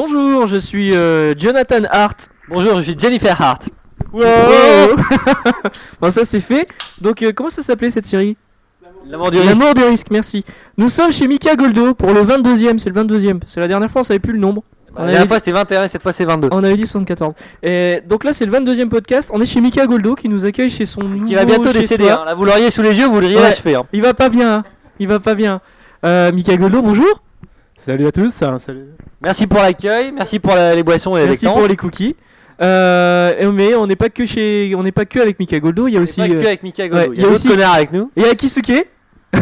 Bonjour, je suis euh, Jonathan Hart. Bonjour, je suis Jennifer Hart. Wow Bon, ça c'est fait. Donc, euh, comment ça s'appelait cette série? L'amour du risque. L'amour des risques, merci. Nous sommes chez Mika Goldo pour le 22ème, c'est le 22ème. C'est la dernière fois, on savait plus le nombre. La dernière fois c'était 21 et cette fois c'est 22. on avait dit 74. Et donc là, c'est le 22ème podcast. On est chez Mika Goldo qui nous accueille chez son Qui va nouveau bientôt chez décéder. soi. hein. Là vous l'auriez sous les yeux, vous l'auriez Ouais. l'achevé. hein. Il va pas bien. hein. Il va pas bien. Euh, Mika Goldo, bonjour. Salut à tous, hein, salut. Merci pour l'accueil, merci pour la- les boissons et les Merci pour les cookies. Euh, et- mais on n'est pas que chez, on n'est pas que avec Mika Goldo. Il y a On est aussi, pas que euh, avec Mika Godo. ouais, il y a d'autres connards avec nous. il y a Kisuke.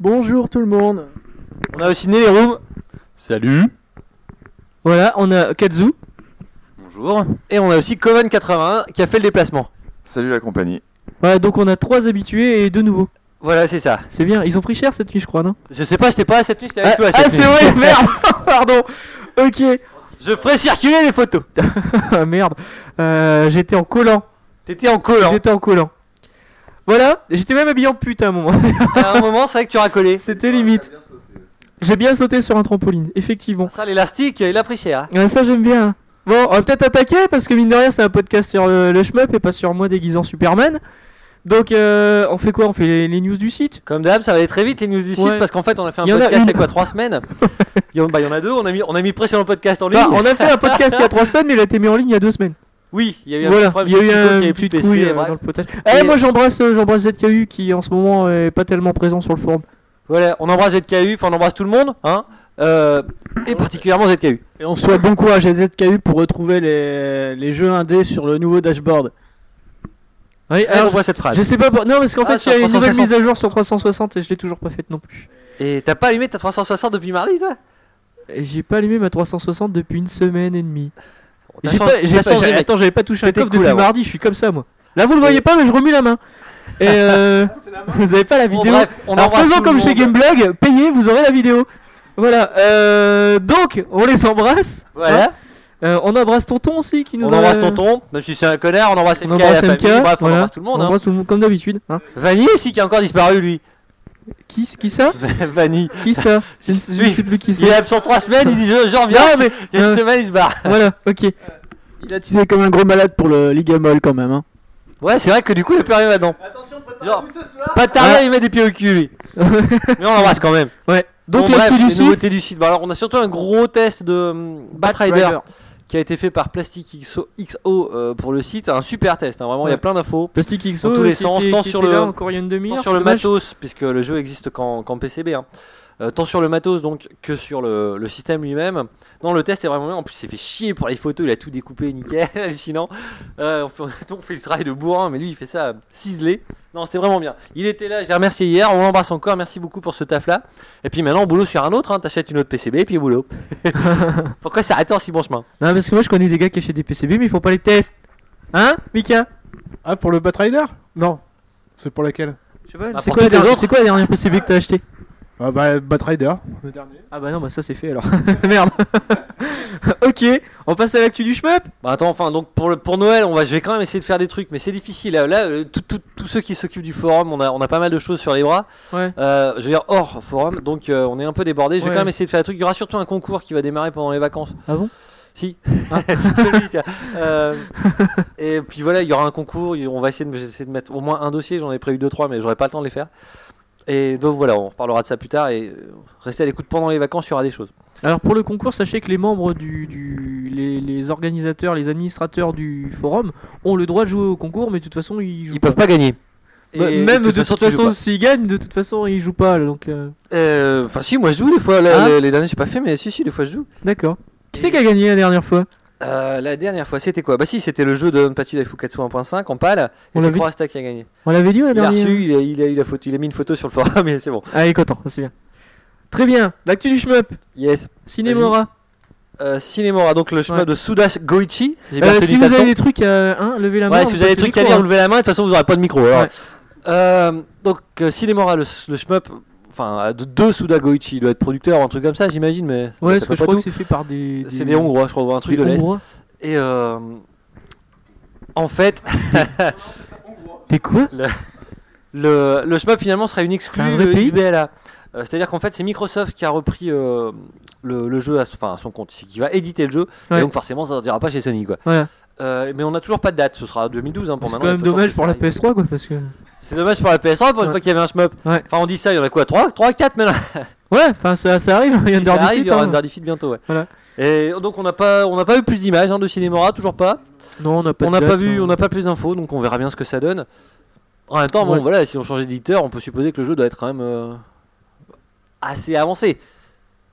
Bonjour tout le monde. On a aussi Neleroom. Salut. Voilà, on a Kazu. Bonjour. Et on a aussi Coven81 qui a fait le déplacement. Salut la compagnie. Voilà, donc on a trois habitués et deux nouveaux. Voilà, c'est ça. C'est bien. Ils ont pris cher cette nuit, je crois, non? Je sais pas, j'étais pas là cette nuit, j'étais avec Ah, toi ah, cette c'est nuit. vrai, merde. Pardon. Ok. Je ferai circuler les photos. Ah, merde. Euh, j'étais en collant. T'étais en collant. J'étais en collant. Voilà. J'étais même habillé en pute à un moment. à un moment, c'est vrai que tu racolais. C'était limite. J'ai bien sauté sur un trampoline, effectivement. Ça, l'élastique, il a pris cher. hein. Ça j'aime bien. Bon, on va peut-être attaquer parce que mine de rien, c'est un podcast sur euh, le shmup et pas sur moi déguisé en Superman. Donc, euh, on fait quoi? On fait les, les news du site? Comme d'hab, ça va aller très vite les news du site Ouais. parce qu'en fait, on a fait un Il podcast il y a quoi 3 semaines? Il y, en, bah, il y en a deux, on a mis, on a mis le précédent podcast en ligne. Bah, On a fait un podcast il y a trois semaines, mais il a été mis en ligne il y a deux semaines. Oui, il y a eu un Voilà, petit problème il y a eu un petit couille euh, dans le potage. Eh, moi j'embrasse euh, j'embrasse ZKU qui en ce moment est pas tellement présent sur le forum. Voilà, on embrasse ZKU, enfin on embrasse tout le monde, hein, euh, et particulièrement ZKU. Et on souhaite bon courage à ZKU pour retrouver les, les jeux indés sur le nouveau dashboard. Oui, Alors, on voit cette phrase. je sais pas, pour- non parce qu'en Ah, fait il y a une nouvelle 360. mise à jour sur 360 et je l'ai toujours pas faite non plus. Et t'as pas allumé ta 360 depuis mardi, toi? J'ai pas allumé ma 360 depuis une semaine et demie. T'as J'ai changé- pas, j'ai t'as pas- changé, j'ai- mec. attends, j'avais pas touché un coffre cool depuis mardi, je suis comme ça moi. Là vous le voyez pas mais je remue la main. Et euh, vous avez pas la Bon, vidéo. bref, on Alors faisons comme chez. Gameblog, payez, vous aurez la vidéo. Voilà, euh, donc on les embrasse. Voilà, Hein Euh, on embrasse Tonton aussi qui nous on a- embrasse tonton, même si c'est un connard, on embrasse MK, On embrasse la MK, famille, bref, on embrasse tout le monde. On Hein. embrasse tout le monde comme d'habitude. Hein. Vanny aussi qui a encore disparu, lui. Qui, qui ça Vanny. Qui ça je ne, sais- je ne Lui, sais plus qui Il est c'est. absent 3 semaines, il dit je, je reviens. Non mais Il y a une euh, semaine, il se barre. voilà, ok. Il a teasé comme un gros malade pour le Ligamol quand même. Hein. Ouais, c'est vrai que du coup, il a plus rien là-dedans. Attention, Genre, Pas de tarder, il met des pieds au cul, lui. Mais on l'embrasse quand même. ouais. Donc Bon, l'actu bref, du les site. nouveautés du site. Bon, alors, on a surtout un gros test de hum, Batrider qui a été fait par Plastic XO, XO, euh, pour le site. Un super test, hein, vraiment, il y a plein d'infos. Plastic XO Dans tous les qui sens, était- tant qui sur le- là Tant sur matos, puisque le jeu existe qu'en qu'en PCB. hein. Euh, tant sur le matos donc que sur le, le système lui-même. Non, le test est vraiment bien. En plus, il s'est fait chier pour les photos. Il a tout découpé, nickel, hallucinant. Euh, on, fait, on fait le travail de bourrin, mais lui, il fait ça euh, ciselé. Non, c'était vraiment bien. Il était là, je l'ai remercié hier. On l'embrasse encore. Merci beaucoup pour ce taf-là. Et puis maintenant, boulot sur un autre. Hein. T'achètes une autre PCB et puis boulot. Pourquoi s'arrêter en si bon chemin? Non parce que moi je connais des gars qui achètent des PCB mais ils font pas les tests. Hein, Mika? Ah, pour le Batrider? Non. C'est pour laquelle? Je sais pas. Bah, c'est quoi, c'est quoi la dernière PCB que t'as acheté? Ah bah Batrider, le dernier. Ah bah non bah ça c'est fait alors. Merde. ok, on passe à l'actu du shmup. Bah attends, enfin, donc pour, le, pour Noël, on va, je vais quand même essayer de faire des trucs, mais c'est difficile. Là, là, euh, tout- tout- tous ceux qui s'occupent du forum, on a, on a pas mal de choses sur les bras. Ouais. Euh, je veux dire hors forum, donc euh, on est un peu débordé. Je vais Ouais. quand même essayer de faire des trucs. Il y aura surtout un concours qui va démarrer pendant les vacances. Ah bon? Si. Tiens. Euh, et puis voilà, il y aura un concours. il- On va essayer de, j'essaie de mettre au moins un dossier. J'en ai prévu deux trois, mais j'aurai pas le temps de les faire. Et donc voilà, on reparlera de ça plus tard. Et euh, restez à l'écoute pendant les vacances, il y aura des choses. Alors pour le concours, sachez que les membres du, du les, les organisateurs, les administrateurs du forum ont le droit de jouer au concours, mais de toute façon ils jouent Ils peuvent pas gagner. Bah, Et même de toute façon, s'ils gagnent, de toute façon ils jouent pas. Donc euh, Euh, Enfin, si, moi je joue des fois. Là, Ah. les, les derniers, j'ai pas fait, mais si, si, des fois je joue. d'accord. Qui c'est qui a gagné la dernière fois? Euh, la dernière fois, c'était quoi? Bah si, c'était le jeu de Onpachi Daifukatsu 1.5 en pâle. On Et c'est Croasta qui a gagné. On l'avait dit la Il a reçu, il a, il, a, il, a photo- il a mis une photo sur le forum, mais c'est bon. Ah, il est content, ça c'est bien. Très bien. L'actu du shmup. Yes. Cinémora. Euh, Cinémora, donc le chemin Ouais. de Sudash Goichi. Euh, si vous avez des trucs à hein, lever la main. Ouais, si vous avez des trucs à micro, vous levez la main, de toute façon vous n'aurez pas de micro. alors. Ouais. Euh, donc euh, Cinémora, le, le shmup, enfin de deux Suda Goichi, il doit être producteur ou un truc comme ça, j'imagine, mais. Ouais, parce que je crois tout. que c'est fait par des. C'est des Hongrois, je crois, ou un truc des de l'Est. Et euh, en fait, T'es quoi? Le, le shmup finalement sera une un exclue pays? XBLA. Euh, C'est-à-dire qu'en fait, c'est Microsoft qui a repris euh, le, le jeu à, son- enfin, à son compte, c'est qu'il va éditer le jeu, Ouais. et donc forcément ça sortira pas chez Sony quoi. Euh, mais on n'a toujours pas de date, ce sera 2012 hein, pour C'est maintenant. quand on même dommage pour la ça, il- PS3 quoi parce que. C'est dommage pour la PS3 pour une Ouais. fois qu'il y avait un shmup. Ouais. Enfin on dit ça, il y en a quoi 3 3 4 maintenant? Ouais, enfin ça, ça arrive, il y a ça arrive, il y aura hein. Fit bientôt ouais. Voilà. Et donc on n'a pas on n'a pas eu plus d'images hein, de Cinemora, toujours pas. Non, on n'a pas on de pas vu, hein. on n'a pas plus d'infos, donc on verra bien ce que ça donne. En même temps, bon Ouais. voilà, si on changeait d'éditeur, on peut supposer que le jeu doit être quand même euh, assez avancé.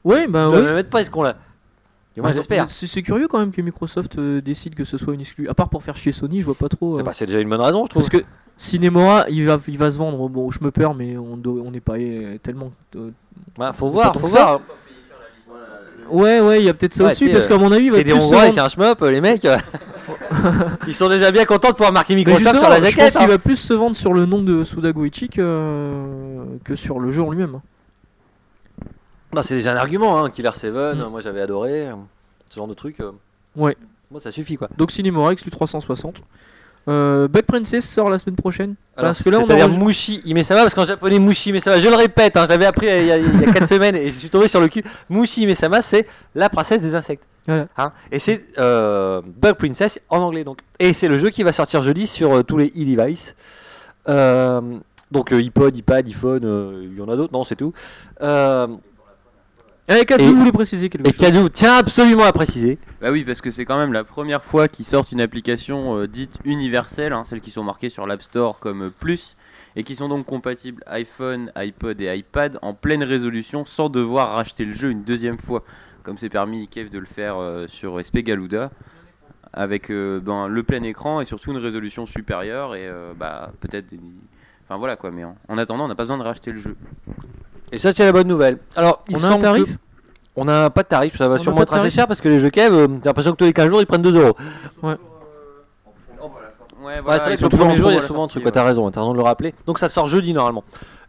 Ouais, bah ouais. même être ce qu'on l'a. J'espère. C'est curieux quand même que Microsoft euh, décide que ce soit une exclue. À part pour faire chier Sony, je vois pas trop. euh, bah, c'est déjà une bonne raison, je trouve. Parce que Cinemora, il va, il va se vendre. Bon, je me perds, mais on n'est pas euh, tellement. euh, Bah, faut voir, faut ça. voir. Ouais, ouais, il y a peut-être ça Ouais, aussi, parce euh, qu'à mon avis, il va C'est des Hongrois c'est un shmup, euh, les mecs. euh, Ils sont déjà bien contents de pouvoir marquer Microsoft sur la je pense jaquette. qu'il hein. va plus se vendre sur le nom de Sudagoichi que, euh, que sur le jeu en lui-même. Bah, c'est déjà un argument, hein. Killer 7, Mm. moi j'avais adoré. Ce genre de truc. euh, Ouais. Moi ça suffit quoi. Donc Cinemora exclut 360. Euh, Bug Princess sort la semaine prochaine. Alors, parce que là, on enregistre- Mushi Imesama, parce qu'en japonais, Mushi Imesama, je le répète, hein, je l'avais appris il y a, il y a 4 semaines et je suis tombé sur le cul. Mushi Imesama, c'est la princesse des insectes. Voilà. Hein, et c'est euh, Bug Princess en anglais donc. Et c'est le jeu qui va sortir jeudi sur euh, tous les e-devices. Donc iPod, iPad, iPhone, il y en a d'autres, non, c'est tout. Et- vous voulez préciser quelque et chose tient absolument à préciser. Bah oui, parce que c'est quand même la première fois qu'ils sortent une application euh, dite universelle, hein, celles qui sont marquées sur l'App Store comme euh, Plus, et qui sont donc compatibles iPhone, iPod et iPad en pleine résolution sans devoir racheter le jeu une deuxième fois, comme c'est permis Kev de le faire euh, sur SP Galuda, avec euh, ben, le plein écran et surtout une résolution supérieure, et euh, bah peut-être... des- Enfin voilà quoi, mais en, en attendant, on n'a pas besoin de racheter le jeu. Et ça, c'est la bonne nouvelle. Alors, On a un que- tarif? On n'a pas de tarif, ça va On sûrement être assez cher parce que les jeux Kev, euh, j'ai l'impression que tous les 15 jours ils prennent 2 euros. Ouais, Ouais, c'est vrai que le premier jour, il y a souvent un truc, t'as raison, t'as raison de le rappeler. Donc ça sort jeudi normalement.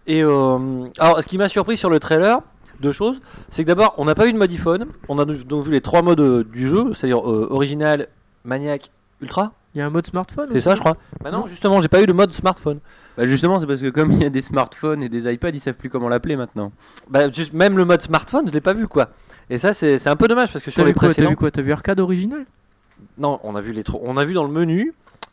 Et euh, alors, ce qui m'a surpris sur le trailer, deux choses, c'est que d'abord, on n'a pas eu de mode iPhone, on a donc vu les trois modes euh, du jeu, c'est-à-dire euh, original, maniaque, ultra, Il y a un mode smartphone c'est ça je crois Bah non, justement, j'ai pas eu de mode smartphone. Bah justement, c'est parce que comme il y a des smartphones et des iPads, ils savent plus comment l'appeler maintenant. Bah, juste, même le mode smartphone, je l'ai pas vu quoi. Et ça, c'est c'est un peu dommage parce que sur T'as les vu quoi T'as précédents. vu quoi T'as vu arcade original? Non, on a vu les tro- on a vu dans le menu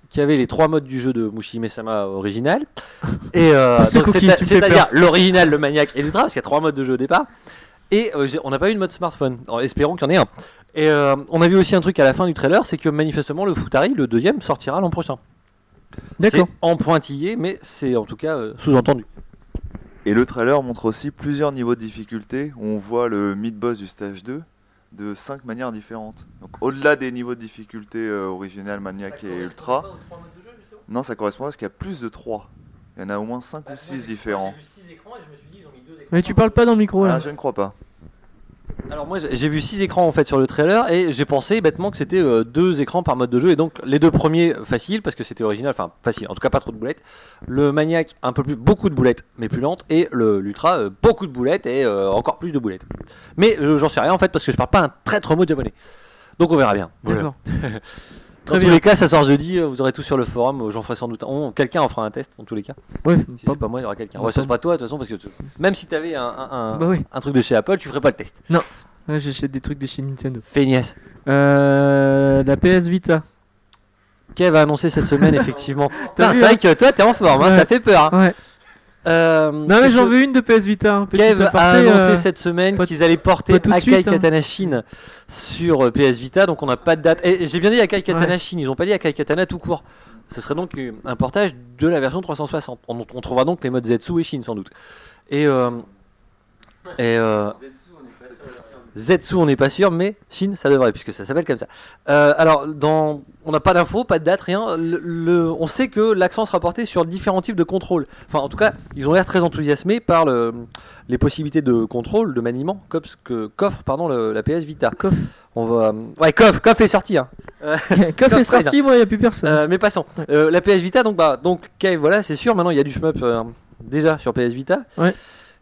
qu'il y avait les trois modes du jeu de Mushime Sama original. Et euh, c'est donc, cookie, c'est- tu me fais c'est-à-dire l'original, le maniaque et l'ultra, parce qu'il y a trois modes de jeu au départ. Et euh, j'ai- on n'a pas eu de mode smartphone. Alors, espérons qu'il y en ait un. Et euh, on a vu aussi un truc à la fin du trailer, c'est que manifestement le Futari, le deuxième, sortira l'an prochain. D'accord. C'est en pointillé, mais c'est en tout cas euh, sous-entendu. Et le trailer montre aussi plusieurs niveaux de difficulté où on voit le mid-boss du stage 2 de 5 manières différentes. Donc au-delà des niveaux de difficulté euh, original, maniaque et ultra, non ça correspond parce qu'il y a plus de 3. Il y en a au moins 5 ou 6 différents. Mais tu parles pas dans le micro là. Ah je ne crois pas. Alors moi j'ai vu six écrans en fait sur le trailer et j'ai pensé bêtement que c'était euh, deux écrans par mode de jeu et donc les deux premiers faciles parce que c'était original, enfin facile, en tout cas pas trop de boulettes. Le maniaque un peu plus, beaucoup de boulettes mais plus lente et le l'ultra euh, beaucoup de boulettes et euh, encore plus de boulettes. Mais euh, j'en sais rien en fait parce que je parle pas un traître mot de japonais. Donc on verra bien. Voilà. D'accord. Dans Très tous bien. les cas ça sort jeudi, euh, vous aurez tout sur le forum, euh, j'en ferai sans doute un. Quelqu'un en fera un test dans tous les cas. Ouais, Si pas- c'est pas moi il y aura quelqu'un. pas- Ouais, ce sera toi de toute façon parce que tu- même si t'avais un, Bah oui. un truc de chez Apple tu ferais pas le test. Ouais, J'achète des trucs de chez Nintendo. Feignasse. Euh, la PS Vita. Kev a annoncé cette semaine, effectivement. Putain, c'est vrai hein que toi, t'es en forme, hein, Ouais. ça fait peur. hein. Ouais. Euh, Non mais j'en veux une de PS Vita. hein. Kev a aparté, annoncé euh, cette semaine qu'ils allaient porter Akai suite, hein. Katana Shin sur euh, PS Vita, donc on n'a pas de date. Et j'ai bien dit Akai Katana Ouais. Shin, ils ont pas dit Akai Katana tout court. Ce serait donc un portage de la version 360. On, on trouvera donc les modes Zetsu et Shin sans doute. Et, euh, et euh, Zetsu, on n'est pas sûr, mais Shin, ça devrait, puisque ça s'appelle comme ça. Euh, alors, dans... on n'a pas d'infos, pas de date, rien. Le, le- On sait que l'accent sera porté sur différents types de contrôle. Enfin, en tout cas, ils ont l'air très enthousiasmés par le- les possibilités de contrôle, de maniement, que, qu'offre, pardon, la PS Vita. Coff. On va... Ouais, Coff, Coff est sorti. Hein. Coff est sorti, moi, y a plus personne. Euh, mais passons. Euh, la PS Vita, donc, bah, donc Kev, voilà, c'est sûr. Maintenant, il y a du shmup euh, déjà sur PS Vita. Ouais.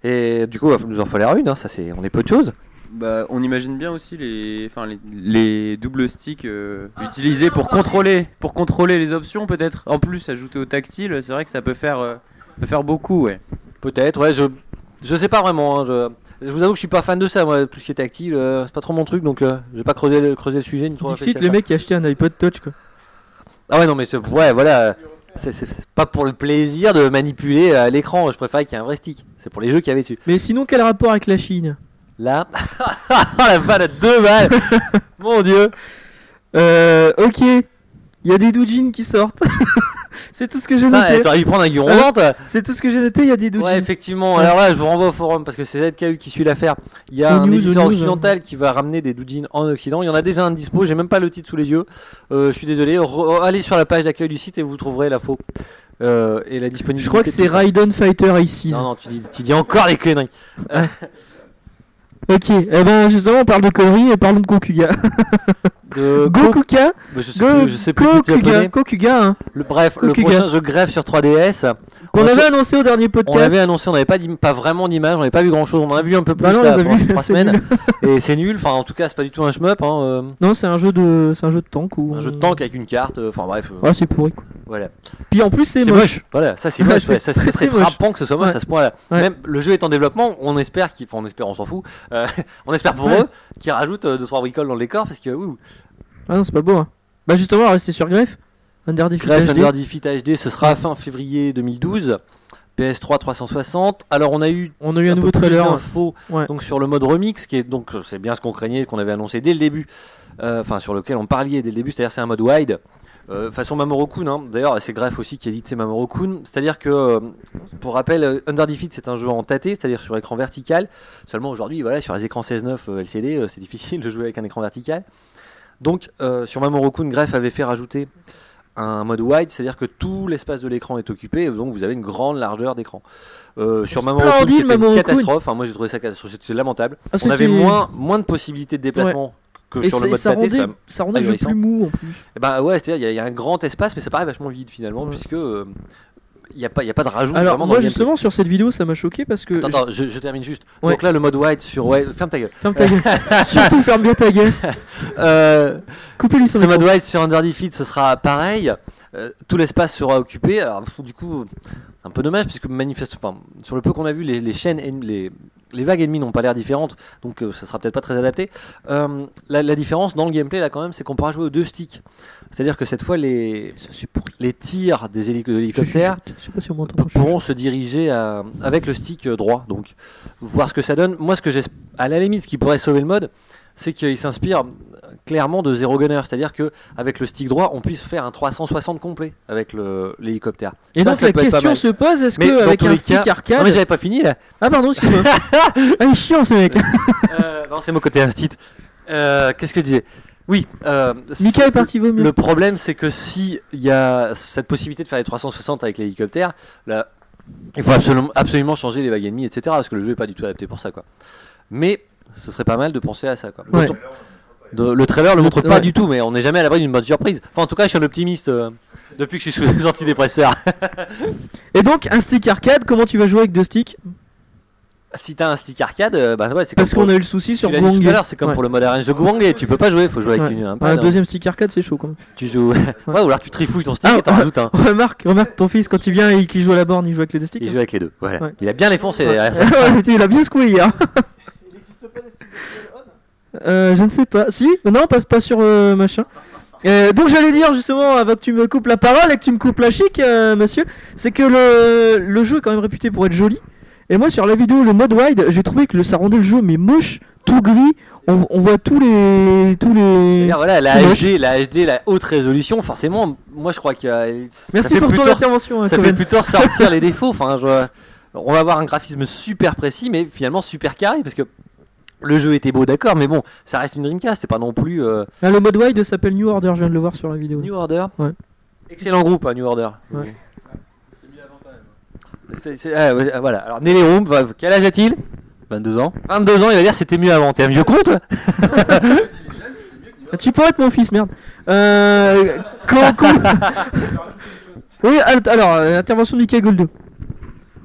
Et du coup, il va nous en falloir une. hein, ça, c'est, on est peu de choses. Bah, on imagine bien aussi les, enfin, les, les doubles sticks euh, utilisés pour contrôler, pour contrôler les options peut-être. En plus, ajouter au tactile, c'est vrai que ça peut faire, euh, peut faire beaucoup, ouais. Peut-être, ouais, je, je sais pas vraiment. hein, je... Je vous avoue que je suis pas fan de ça, moi, tout ce qui est tactile, euh, c'est pas trop mon truc, donc euh, je vais pas creuser le, creuser le sujet. Ni trop Dixit, ça. mecs qui achetaient un iPod Touch quoi. Ah ouais, non, mais c'est- ouais, voilà. C'est c'est- c'est pas pour le plaisir de manipuler euh, l'écran, je préférais qu'il y ait un vrai stick. C'est pour les jeux qu'il y avait dessus. Mais sinon, quel rapport avec la Chine? Là, la balle à deux balles Mon dieu Euh, ok. Il y a des doujins qui sortent. c'est tout ce que j'ai noté. T'aurais dû prendre un toi C'est tout ce que j'ai noté, il y a des doujins. Ouais, effectivement. Alors là, je vous renvoie au forum parce que c'est ZKU qui suit l'affaire. Il y a un news, éditeur news, occidental qui va ramener des doujins en Occident. Il y en a déjà un dispo. J'ai même pas le titre sous les yeux. Euh, je suis désolé. Re- allez sur la page d'accueil du site et vous trouverez l'info euh, et la disponibilité. Je crois que c'est. Raiden Fighter Aces. Non, non, tu dis, tu dis encore les conneries. Ok, eh ben justement on parle de conneries et parlons de Gokuga. De Go- Gokuga, Mais je sais Go- plus, je sais plus le. Gokuga, hein, Le- bref, le Gokuga. prochain jeu greffe sur 3DS. qu'on On avait annoncé au dernier On podcast. l'avait annoncé, on n'avait pas, pas vraiment d'image, on n'avait pas vu grand chose. On en a vu un peu plus Bah non, on là, pendant vus, ces trois c'est semaines. nul. Et c'est nul. Enfin, en tout cas, c'est pas du tout un shmup. Hein, euh, Non, c'est un jeu de, c'est un jeu de tank ou un jeu de tank avec une carte. euh, Enfin bref. euh, Ouais, c'est pourri quoi. Voilà. Puis en plus c'est moche. moche. Voilà, ça c'est Ouais, moche. ouais, Ça c'est frappant que ce soit moche Ouais. à ce point-là. Ouais. Même le jeu est en développement. On espère qu'il, enfin, on espère, on s'en fout. Euh, on espère pour eux qu'ils rajoutent 2 trois bricoles dans le décor parce que ouh, Ah non, c'est pas beau. Hein. Bah justement, rester sur Greff. Under Defeat Gref HD. Under Defeat HD, ce sera fin février 2012. PS3 360. Alors on a eu On a eu un, nouveau trailer. Ouais. donc sur le mode remix qui est donc euh, c'est bien ce qu'on craignait qu'on avait annoncé dès le début euh, enfin sur lequel on parlait dès le début c'est-à-dire c'est un mode wide euh, façon Mamoru Kun hein. d'ailleurs c'est Gref aussi qui édite c'est Mamoru Kun c'est-à-dire que euh, pour rappel euh, Under Defeat c'est un jeu en tâté c'est-à-dire sur écran vertical seulement aujourd'hui voilà sur les écrans 16.9 euh, LCD c'est difficile de jouer avec un écran vertical donc euh, sur Mamoru Kun Gref avait fait rajouter un mode wide, c'est-à-dire que tout l'espace de l'écran est occupé, donc vous avez une grande largeur d'écran. Euh, sur Mamoru Kun, c'était une catastrophe. Enfin, moi, j'ai trouvé ça catastrophique. C'était lamentable. Ah, On avait moins, moins de possibilités de déplacement que Et sur le mode ça rendait, même- ça rendait le jeu plus mou en plus. Eh ben ouais, c'est-à-dire il y a- il y, a un grand espace, mais ça paraît vachement vide finalement, Ouais. puisque euh, il n'y a pas, y a pas de rajout. Alors moi dans justement sur cette vidéo ça m'a choqué parce que. Attends, attends, je, je termine juste. Ouais. Donc là, le mode wide sur ouais, ferme ta gueule. ferme ta gueule. Surtout ferme bien ta gueule. Euh, Coupez-lui son Ce écran. mode wide sur Under Defeat, ce sera pareil. Euh, tout l'espace sera occupé. Alors, du coup, c'est un peu dommage puisque manifeste, enfin, sur le peu qu'on a vu, les, les chaînes, les, les vagues ennemies n'ont pas l'air différentes, donc euh, ça sera peut-être pas très adapté. Euh, la, la différence dans le gameplay là quand même, c'est qu'on pourra jouer aux deux sticks. C'est-à-dire que cette fois, les, les tirs des hélic- de l'hélicoptère si pourront se diriger à- avec le stick euh, droit. Donc, voir ce que ça donne. Moi, ce que à la limite, ce qui pourrait sauver le mode, c'est qu'il s'inspire clairement de Zero Gunner. C'est-à-dire que avec le stick droit, on puisse faire un 360 complet avec l'hélicoptère. Et Ça, donc ça la question se pose est-ce Mais que dans avec tous un stick cas- arcade Non, mais j'avais pas fini là. Ah pardon, excuse-moi. ah, il est chiant ce mec. Euh, non, c'est mon côté instit. Euh, Qu'est-ce que je disais? Oui. Euh, Mika c'est- est parti vaut mieux. Le problème, c'est que si il y a cette possibilité de faire les 360 avec l'hélicoptère, là, il faut absolument, absolument changer les vagues ennemies, etc. Parce que le jeu est pas du tout adapté pour ça, quoi. Mais ce serait pas mal de penser à ça, quoi. Ouais. D'autant- de- le trailer le Le- montre pas ouais. du tout, mais on n'est jamais à l'abri d'une bonne surprise. Enfin, en tout cas, je suis un optimiste euh, depuis que je suis sous les antidépresseurs. Et donc un stick arcade, comment tu vas jouer avec deux sticks? Si t'as un stick arcade, euh, bah ouais, c'est Parce qu'on a eu le souci sur l'heure, c'est comme Ouais. pour le mode arrange de Gwang, tu peux pas jouer, faut jouer avec Ouais. une, un Un pad. hein. deuxième stick arcade, c'est chaud quand même. Tu joues. ouais, ou alors tu trifouilles ton stick Ah, et t'en ah. rajoutes un. Remarque, remarque ton fils quand il vient et qu'il joue à la borne, il joue avec les deux sticks. Il hein. joue avec les deux. Voilà. Il a bien défoncé derrière ça. Ouais, il a bien secoué hier. Euh, je ne sais pas. Si Mais Non, pas, pas sur euh, machin. Euh, donc j'allais dire justement, avant que tu me coupes la parole et que tu me coupes la chic, euh, monsieur, c'est que le, le jeu est quand même réputé pour être joli. Et moi sur la vidéo, le mode wide, j'ai trouvé que le, ça rendait le jeu mais moche, tout gris. On, on voit tous les tous les. C'est-à-dire, voilà, la. HD, la HD, la haute résolution, forcément, moi je crois qu'il y a. ça Merci pour ton intervention. hein, Ça Coven. fait plutôt ressortir les défauts. Enfin, je- on va avoir un graphisme super précis, mais finalement super carré parce que le jeu était beau, d'accord, mais bon, ça reste une Dreamcast, c'est pas non plus euh, Ah, le mode wide s'appelle New Order, je viens de le voir sur la vidéo. New Order. Ouais. Excellent groupe, hein, New Order. Ouais. C'est- c'est- ah, ouais, voilà. Alors Nelly Room, quel âge a-t-il? 22 ans 22 ans, il va dire c'était mieux avant. T'es un vieux con, toi? Ah, Tu pourrais être mon fils, merde. Euh, quand- quand- oui, al- alors, euh, intervention de Michael Goldo.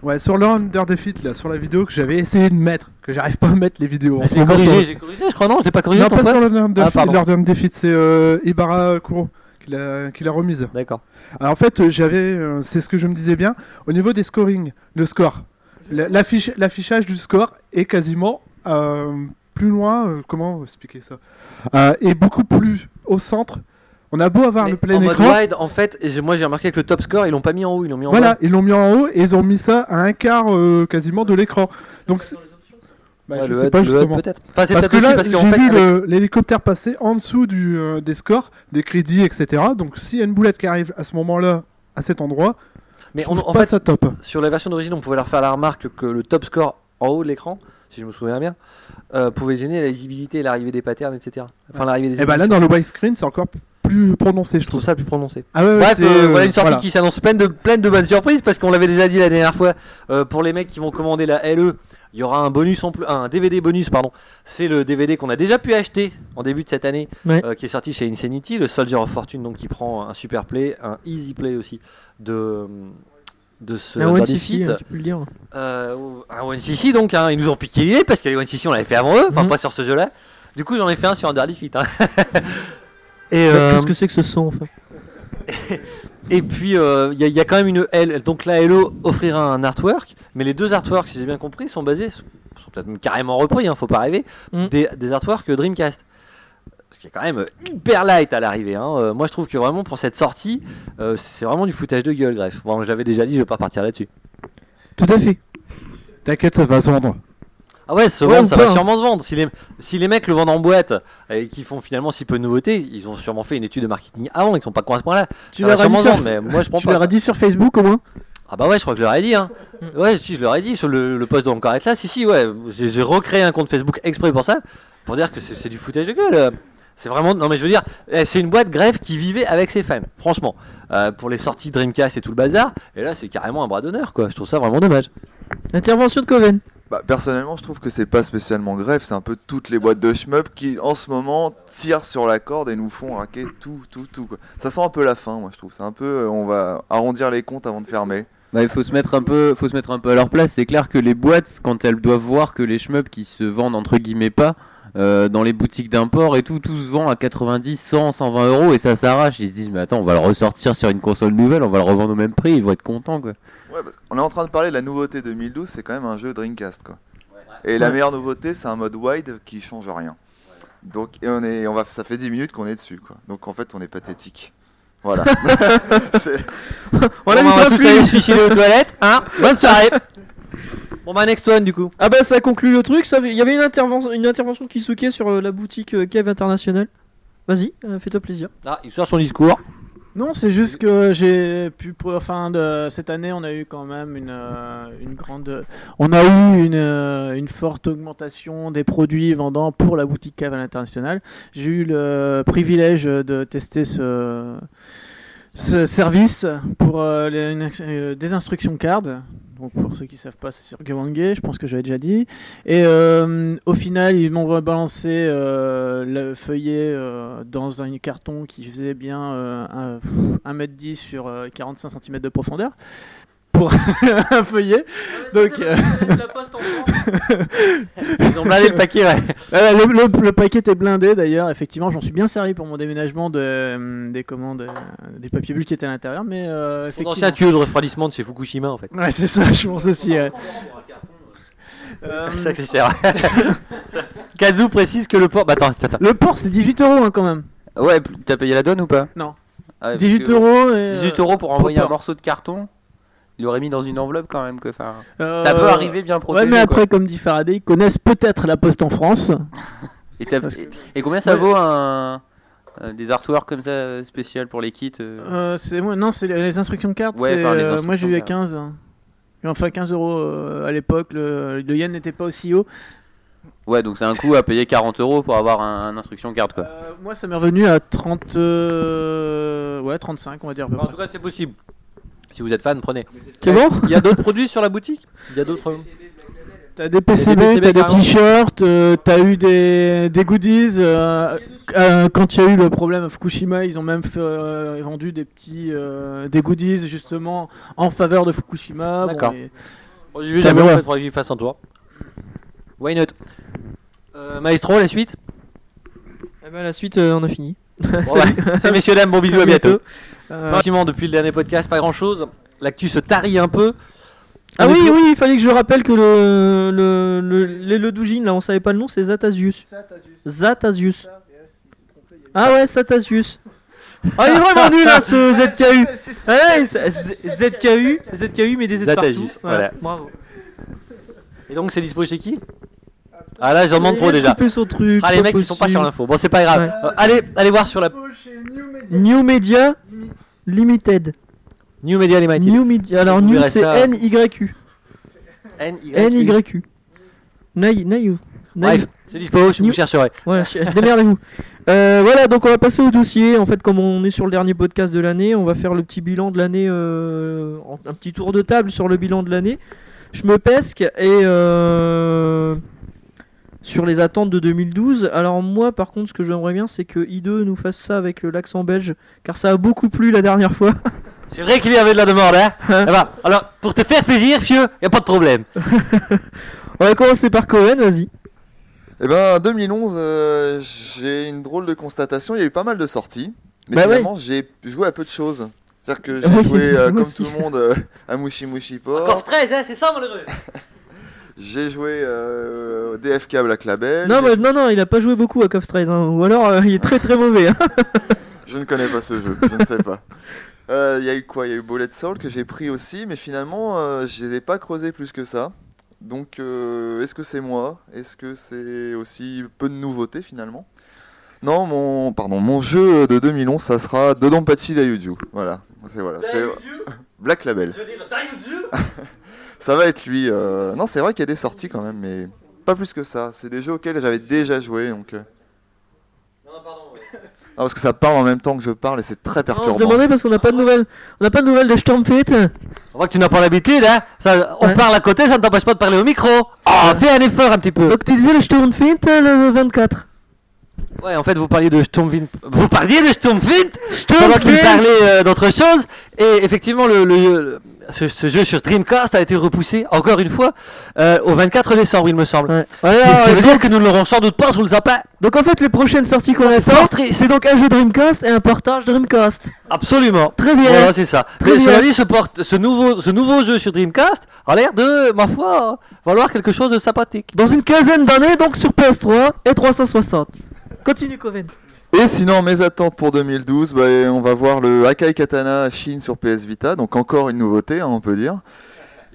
Ouais, sur le Under Defeat, là, sur la vidéo que j'avais essayé de mettre, que j'arrive pas à mettre les vidéos. J'ai corrigé, sur- j'ai corrigé, je crois non, je l'ai pas corrigé. Non, pas sur le Under Ah, Defeat, l'Under Defeat, c'est euh, Ibarra Kuro qui l'a qui l'a remise. D'accord. Alors en fait, euh, j'avais, euh, c'est ce que je me disais bien, au niveau des scoring, le score. l'affiche- l'affichage du score est quasiment euh, plus loin. comment expliquer ça? Est beaucoup plus au centre. On a beau avoir Mais le plein en mode écran. wide, en fait, et moi j'ai remarqué que le top score, ils l'ont pas mis en haut, ils l'ont mis en Voilà, bas. ils l'ont mis en haut et ils ont mis ça à un quart euh, quasiment de l'écran. Donc, Bah, Ouais, je sais pas justement. peut-être. Enfin, Parce que là, j'ai vu avec- l'hélicoptère passer en dessous du, euh, des scores, des crédits, etc. Donc, s'il y a une boulette qui arrive à ce moment-là, à cet endroit, mais je on- en pas fait, ça top. sur la version d'origine, on pouvait leur faire la remarque que le top score en haut de l'écran, si je me souviens bien, euh, pouvait gêner la lisibilité et l'arrivée des patterns, etc. Enfin, l'arrivée des Et bah là, émotions. dans le widescreen, c'est encore plus prononcé, je trouve ça plus prononcé. Ah ouais, ouais, Bref, euh, euh, voilà une sortie voilà. qui s'annonce pleine de, pleine de bonnes surprises parce qu'on l'avait déjà dit la dernière fois. euh, pour les mecs qui vont commander la LE, il y aura un bonus en plus, un DVD bonus pardon. C'est le DVD qu'on a déjà pu acheter en début de cette année, Ouais. euh, qui est sorti chez Insanity, le Soldier of Fortune, donc qui prend un super play, un easy play aussi de de ce Un Feet. hein, tu peux le dire. Euh, un One CC donc, hein, ils nous ont piqué l'idée parce que les One CC on l'avait fait avant eux, enfin Mhm. pas sur ce jeu-là. Du coup j'en ai fait un sur un Dirty Feet. hein. Et, euh, Qu'est-ce que c'est que ce son enfin et puis il y, a- y a quand même une L, donc la LO offrira un artwork, mais les deux artworks, si j'ai bien compris, sont basés, sont peut-être carrément repris, hein, faut pas rêver, Mm. des, des artworks Dreamcast. Ce qui est quand même hyper light à l'arrivée. hein. Euh, moi je trouve que vraiment pour cette sortie, euh, c'est vraiment du foutage de gueule, greffe. Bon, je l'avais déjà dit, je vais pas partir là-dessus. Tout à fait. T'inquiète, ça va se vendre. Ah ouais, vendre, ça va hein. sûrement se vendre. Si les, si les mecs le vendent en boîte et qu'ils font finalement si peu de nouveautés, ils ont sûrement fait une étude de marketing avant, ils sont pas cons à ce point-là. Tu leur as dit sur, mais moi je prends tu pas. leur as dit sur Facebook au moins Ah bah ouais, je crois que je leur ai dit. Hein. Mm. Ouais, si, je leur ai dit sur le, le post doit encore être là. Si, si, ouais. J'ai recréé un compte Facebook exprès pour ça, pour dire que c'est du foutage de gueule. C'est vraiment. Non, mais je veux dire, eh, c'est une boîte grève qui vivait avec ses fans, franchement. Euh, pour les sorties Dreamcast et tout le bazar. Et là, c'est carrément un bras d'honneur, quoi. Je trouve ça vraiment dommage. Intervention de Coven. Bah, personnellement, je trouve que c'est pas spécialement greffe, c'est un peu toutes les boîtes de shmup qui, en ce moment, tirent sur la corde et nous font raquer tout, tout, tout. Quoi. Ça sent un peu la fin, moi, je trouve. C'est un peu, euh, on va arrondir les comptes avant de fermer. Bah, il faut se mettre un peu, faut se mettre un peu à leur place. C'est clair que les boîtes, quand elles doivent voir que les shmups qui se vendent entre guillemets pas euh, dans les boutiques d'import et tout, tout se vend à 90, 100, 120 euros et ça s'arrache. Ils se disent mais attends, on va le ressortir sur une console nouvelle, on va le revendre au même prix, ils vont être contents quoi. Ouais, parce qu'on est en train de parler de la nouveauté 2012, c'est quand même un jeu Dreamcast, quoi. Et la meilleure nouveauté, c'est un mode wide qui change rien. Donc, et on est, on va, ça fait 10 minutes qu'on est dessus, quoi. Donc en fait, on est pathétique. Voilà. On Bon, a mis on va tous aller se suicider aux toilettes, hein. Bonne soirée. bon, bah, next one, du coup. Ah bah ça conclut le truc. Ça, il y avait une intervention, une intervention de Kisuke sur euh, la boutique euh, Cave International. Vas-y, euh, fais-toi plaisir. Ah, il sort son discours. Non, c'est juste que j'ai pu. Enfin, de cette année, on a eu quand même une, euh, une grande. On a eu une, euh, une forte augmentation des produits vendant pour la boutique Cave à l'international. J'ai eu le privilège de tester ce, ce service pour euh, les- une- euh, des instructions card. Donc pour ceux qui savent pas, c'est sur Gewangé, je pense que j'avais déjà dit. Et euh, au final, ils m'ont rebalancé euh, le feuillet euh, dans un carton qui faisait bien euh, un, 1m10 sur euh, 45 cm de profondeur. Pour un feuillet. Donc, euh, Ils ont blindé le paquet, ouais. voilà, le, le- le paquet était blindé d'ailleurs, effectivement, j'en suis bien servi pour mon déménagement de, euh, des commandes, euh, des papiers bulles qui étaient à l'intérieur, mais euh, effectivement. ancien tuyau de refroidissement de chez Fukushima, en fait. Ouais, c'est ça, je pense aussi. ouais. Euh, C'est ça que c'est cher. Kazu précise que le port. Bah, attends, attends. le port, c'est 18 euros hein, quand même. Ouais, t'as payé la douane ou pas? Non. Ah ouais, parce 18 que- euros. Et, 18 euros pour envoyer un morceau de carton. Il aurait mis dans une enveloppe quand même que. Enfin, euh, ça peut arriver bien protégé. Ouais, mais quoi. après, comme dit Faraday, ils connaissent peut-être la poste en France. Et, que- combien ça Ouais. vaut un, euh, des artworks comme ça euh, spécial pour les kits euh c'est non, c'est les, instructions de carte. Ouais, c'est, enfin, les euh, moi, j'ai eu à instructions 15. hein. Enfin, 15 euros à l'époque. Le, le yen n'était pas aussi haut. Ouais, donc c'est un coût à payer 40 euros pour avoir un, un instruction carte quoi. Euh, moi, ça m'est revenu à 30. euh, Ouais, 35, on va dire. En tout cas, c'est possible. Si vous êtes fan, prenez. C'est bon Il y a d'autres produits sur la boutique? Il y a d'autres. T'as des PCB, t'as des t-shirts, euh, t'as eu des, des goodies. euh, euh, quand il y a eu le problème à Fukushima, ils ont même fait, euh, vendu des petits euh, des goodies justement en faveur de Fukushima. Bon, D'accord. et- Bon, J'y vais Ça jamais, en fait, faudrait que j'y fasse un tour. Why not? Euh, Maestro, la suite? Eh ben, la suite, euh, on a fini. Bon, C'est messieurs, dames, bon bisous, à bientôt. Euh, Effectivement, depuis le dernier podcast, pas grand chose. L'actu se tarit un peu. Ah oui, oui, il fallait que je rappelle que le, le, le, le, le doujin, là, on savait pas le nom, c'est Zatasius. Zatasius. Ah ouais, Zatasius. Ah, il est vraiment nul là ce ZKU. Ah ZKU, ZKU, mais des Z Zatasius, partout. voilà. Bravo. Et donc c'est dispo chez qui? Ah là j'en demande trop déjà. son truc. Ah les mecs ils sont pas sur l'info. Bon c'est pas grave. Ouais. Euh, allez, allez voir sur la New Media Limited. New Media Limited. New Media. Alors, New c'est ça. N-Y-U. NY. N-Y-U. Nay, Nayu. Nayu. Bref, c'est dispo si vous New- chercherez. Voilà, démerdez-vous. Euh, voilà, donc on va passer au dossier. En fait, comme on est sur le dernier podcast de l'année, on va faire le petit bilan de l'année, euh, un petit tour de table sur le bilan de l'année. Je me pesque et euh, sur les attentes de 2012. Alors moi, par contre, ce que j'aimerais bien, c'est que I2 nous fasse ça avec le l'accent belge, car ça a beaucoup plu la dernière fois. C'est vrai qu'il y avait de la demande hein. Eh ben, alors pour te faire plaisir fieu, y a pas de problème. On va commencer par Cohen, vas-y. Eh ben, 2011, euh, j'ai une drôle de constatation. Il y a eu pas mal de sorties, mais Bah finalement, j'ai joué à peu de choses. C'est-à-dire que j'ai joué, euh, comme aussi. tout le monde, euh, à Mushi Mushi Port. Encore 13 hein, c'est ça malheureux. J'ai joué euh, au DFK Black Label. Non, mais, non, non, il a pas joué beaucoup à KOF 13, hein. ou alors euh, il est très très mauvais. hein. Je ne connais pas ce jeu, je ne sais pas. Euh, Il y a eu quoi? Il y a eu Bullet Soul que j'ai pris aussi, mais finalement, euh, je les ai pas creusés plus que ça. Donc, euh, est-ce que c'est moi? Est-ce que c'est aussi peu de nouveautés finalement? Non, mon, pardon, mon jeu de 2011, ça sera Dodonpachi Dayuju. Voilà, c'est voilà, c'est Black Label. Je veux dire, Ça va être lui. euh, Non, c'est vrai qu'il y a des sorties quand même, mais pas plus que ça. C'est des jeux auxquels j'avais déjà joué, donc. euh, Non, pardon. ouais. Non, parce que ça parle en même temps que je parle et c'est très on se perturbant. demandait parce qu'on n'a pas de nouvelles. On n'a pas de nouvelles de Stormfit. On voit que tu n'as pas l'habitude, hein. Ça, on Ouais. parle à côté, ça ne t'empêche pas de parler au micro. Oh, fais un effort un petit peu. Donc tu disais le Stormfit le 24. Ouais, en fait, vous parliez de Sturmwind. Vous parliez de Sturmwind? Pendant qu'il parlait euh, d'autre chose. Et effectivement, le, le- le- ce, ce jeu sur Dreamcast a été repoussé, encore une fois, euh, au 24 décembre, il me semble. Ouais. Ce qui veut dire que nous ne l'aurons sans doute pas sous le sapin. Donc en fait les prochaines sorties qu'on attend, c'est donc un jeu Dreamcast et un portage Dreamcast. Absolument. Très bien. Voilà, c'est ça. Très Mais bien. cela dit, ce, porte- ce, nouveau, ce nouveau jeu sur Dreamcast a l'air de, ma foi, valoir quelque chose de sympathique. Dans une quinzaine d'années donc sur PS3 et 360. Continue Coven. Et sinon, mes attentes pour 2012, bah, on va voir le Akai Katana Shin sur PS Vita, donc encore une nouveauté, hein, on peut dire.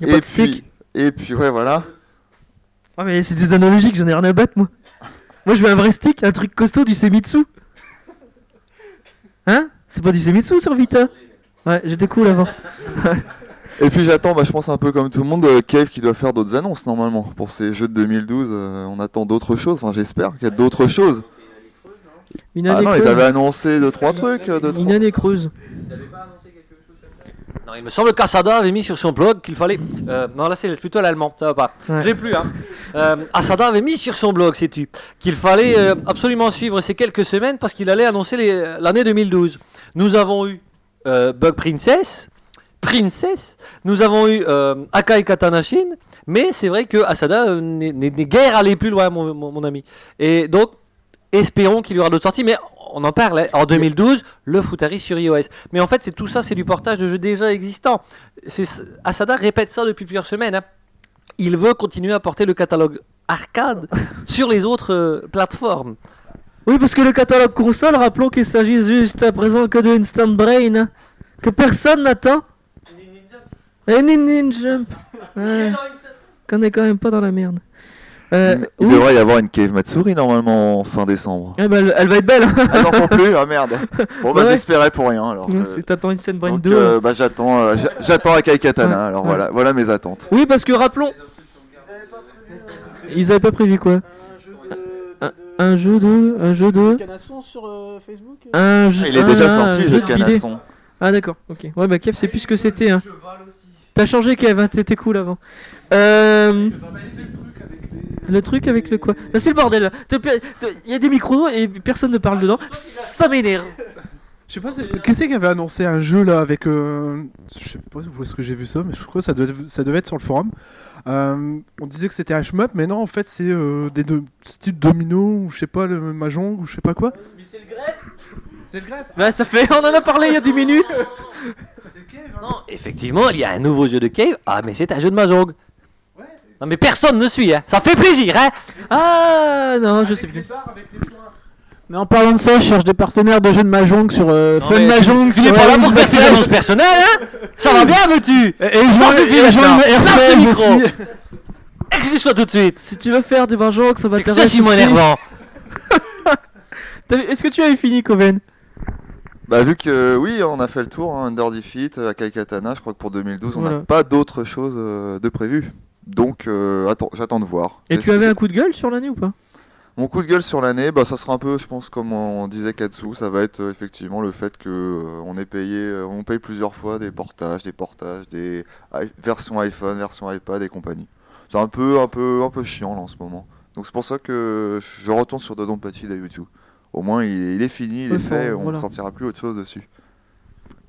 Y a pas de stick. puis, et puis, ouais, voilà. Ah mais c'est des analogiques, j'en ai rien à battre moi. Moi je veux un vrai stick, un truc costaud du Semitsu. Hein? C'est pas du Semitsu sur Vita? Ouais, j'étais cool avant. Et puis j'attends, bah, je pense un peu comme tout le monde, euh, Cave qui doit faire d'autres annonces normalement pour ces jeux de 2012. euh, on attend d'autres choses, enfin j'espère qu'il y a d'autres choses. Une Ah non, ils avaient annoncé deux trois trucs, deux, Une trois- année creuse. Non, il me semble qu'Asada avait mis sur son blog qu'il fallait. euh, non, là c'est plutôt l'allemand, ça va pas. Ouais. Je l'ai plus, hein. Euh, Asada avait mis sur son blog, sais-tu, qu'il fallait euh, absolument suivre ces quelques semaines parce qu'il allait annoncer l'année 2012. Nous avons eu euh, Bug Princess, Princess, nous avons eu euh, Akai Katana Shin, mais c'est vrai que Asada n'est guère allé plus loin, mon, mon- mon ami. Et donc, espérons qu'il y aura d'autres sorties, mais on en parle. hein. En 2012, le Futari sur iOS. Mais en fait, c'est tout ça, c'est du portage de jeux déjà existants. Asada répète ça depuis plusieurs semaines. hein. Il veut continuer à porter le catalogue arcade sur les autres euh, plateformes. Oui, parce que le catalogue console, rappelons qu'il s'agit juste à présent que de Instant Brain, hein, que personne n'attend. Et Nin Jump. Ouais, qu'on est quand même pas dans la merde. Euh, Il oui. devrait y avoir une Cave Matsuri normalement en fin décembre. Ah bah, elle, va être belle. hein. Ah non, non plus, ah merde. Bon bah Ouais. j'espérais pour rien alors. euh, C'est- T'attends Instant Brain donc 2. euh, bah j'attends, euh, j'a- j'attends Akai Katana. Ouais, Alors ouais. voilà, voilà mes attentes. Oui, parce que rappelons. Ils avaient pas prévu quoi? Un jeu de. Un jeu de. Canasson sur euh, Facebook? Un jeu. Il est déjà sorti, le jeu de. Canasson. Ah d'accord, ok. Ouais bah Kev c'est plus ce que c'était hein. T'as changé Kev, hein, t'étais cool avant. Euh... Le truc avec le quoi Là c'est le bordel là. Il y a des micros et personne ne parle dedans. Ça m'énerve. Je sais pas, c'est- qu'est-ce qui avait annoncé un jeu là avec. euh, Je sais pas où est-ce que j'ai vu ça, mais je crois que ça devait, ça devait être sur le forum. Euh, on disait que c'était un shmup, mais non, en fait, c'est euh, des deux, style domino ou je sais pas, le mahjong ou je sais pas quoi. C'est le greffe C'est le greffe Bah ça fait, on en a parlé il y a 10 minutes. C'est Non, effectivement, il y a un nouveau jeu de Cave. Ah, mais c'est un jeu de Mahjong. Non, mais personne ne suit, hein. Ça fait plaisir, hein. Ah non, je sais plus. Mais en parlant de ça, je cherche des partenaires de jeux de Mahjong sur euh, Non, Fun mais Mahjong. Tu n'es pas là pour faire tes annonces personnelles, hein. Ça va bien, veux-tu Et, et je Ça suffit et je joue maintenant. une Lâche le R16 micro. Excuse-toi tout de suite. Si tu veux faire des Mahjong, ça va C'est que ça, Simon t'intéresser. énervant. Est-ce que tu avais fini, Coven? Bah vu que oui, on a fait le tour, hein, Under Defeat, Akai Katana, je crois que pour 2012, on n'a pas d'autres choses euh, de prévues. Donc euh, attends, j'attends de voir. Et tu avais un coup de gueule sur l'année ou pas? Mon coup de gueule sur l'année, bah ça sera un peu, je pense, comme on disait Katsu, ça va être euh, effectivement le fait que euh, on est payé, euh, on paye plusieurs fois des portages, des portages, des i- versions iPhone, versions iPad et compagnie. C'est un peu, un peu, un peu chiant là en ce moment. Donc c'est pour ça que je retourne sur Dodonpachi d'Ayuju. Au moins il, il est fini, il est fait, on ne voilà. sortira plus autre chose dessus.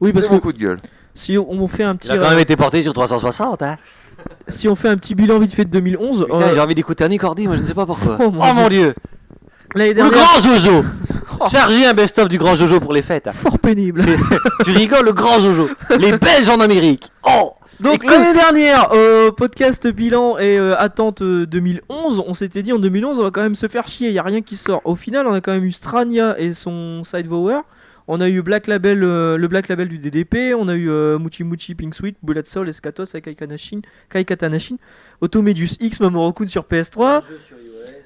Oui, parce C'est mon que coup de gueule. si on on fait un petit, Il a quand même été porté sur 360, hein. Si on fait un petit bilan vite fait de 2011, Putain, euh, j'ai envie d'écouter Annie Cordy, moi je ne sais pas pourquoi. Oh, Oh mon dieu. l'année Le grand Jojo. Chargez un best-of du grand Jojo pour les fêtes. fort pénible. Tu rigoles, le grand Jojo. Les Belges en Amérique. Oh Donc l'année dernière, euh, podcast bilan et euh, attente euh, 2011, on s'était dit en 2011 on va quand même se faire chier, il y a rien qui sort. Au final, on a quand même eu Strania et son Sidevower. On a eu Black Label, euh, le Black Label du DDP, on a eu euh, Muchi Muchi Pink Sweet, Bullet Soul, Escatos, Kai Kanashin, Kai Katanashin, Automedius X, Mamoru-kun sur PS3,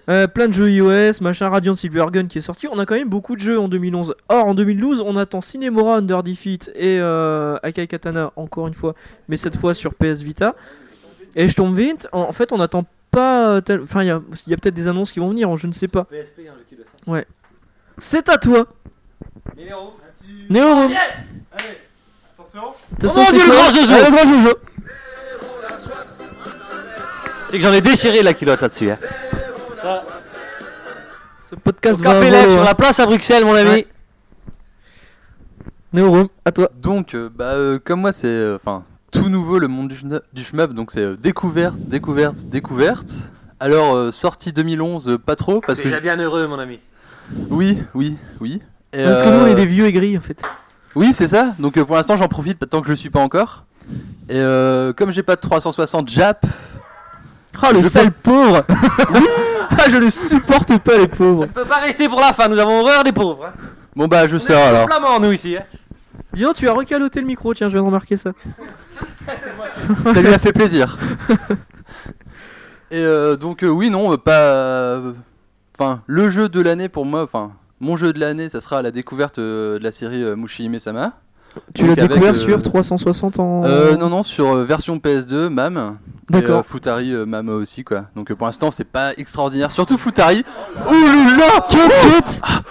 euh, plein de jeux iOS, machin, Radiant Silvergun qui est sorti. On a quand même beaucoup de jeux en 2011. Or, en 2012, on attend Cinemora Under Defeat et euh, Akai Katana, encore une fois, mais cette fois sur PS Vita. Et je tombe vite, en en fait, on attend pas. tel- Enfin, il y a, il y a peut-être des annonces qui vont venir, je ne sais pas. C'est à toi, Néo. Attention. Attention, Oh le grand Jojo Le grand Jojo C'est que j'en ai déchiré la culotte là-dessus. Hein. Ce podcast Au va Café Lève sur la place à Bruxelles, mon ami. Ouais. Néo, à toi. Donc, euh, bah, euh, comme moi, c'est euh, enfin tout nouveau le monde du, du shmup, donc c'est euh, découverte, découverte, découverte. Alors, euh, sortie 2011, euh, pas trop, parce que. Déjà bien heureux, mon ami. Oui, oui, oui. Et, Parce que nous, on euh, est des vieux aigris en fait. Oui, c'est ça. Donc, euh, pour l'instant, j'en profite tant que je le suis pas encore. Et euh, comme j'ai pas de 360 Jap, Ah, le je sale pauvre Ah, je ne supporte pas les pauvres On peut pas rester pour la fin, nous avons horreur des pauvres. Hein. bon bah, je On sais est alors. flamands, nous ici. Hein. Dis donc, tu as recaloté le micro, tiens, je viens de remarquer ça. ça lui a fait plaisir. Et euh, donc euh, oui, non, euh, pas. euh, Enfin, le jeu de l'année pour moi, enfin, mon jeu de l'année, ça sera la découverte euh, de la série euh, Mushihime Sama. Tu l'as avec, découvert euh, sur 360 en. Euh, non, non, sur version PS2, MAM. D'accord. euh, Futari, euh, MAM aussi, quoi. Donc pour l'instant, c'est pas extraordinaire. Surtout Futari. Ouh là là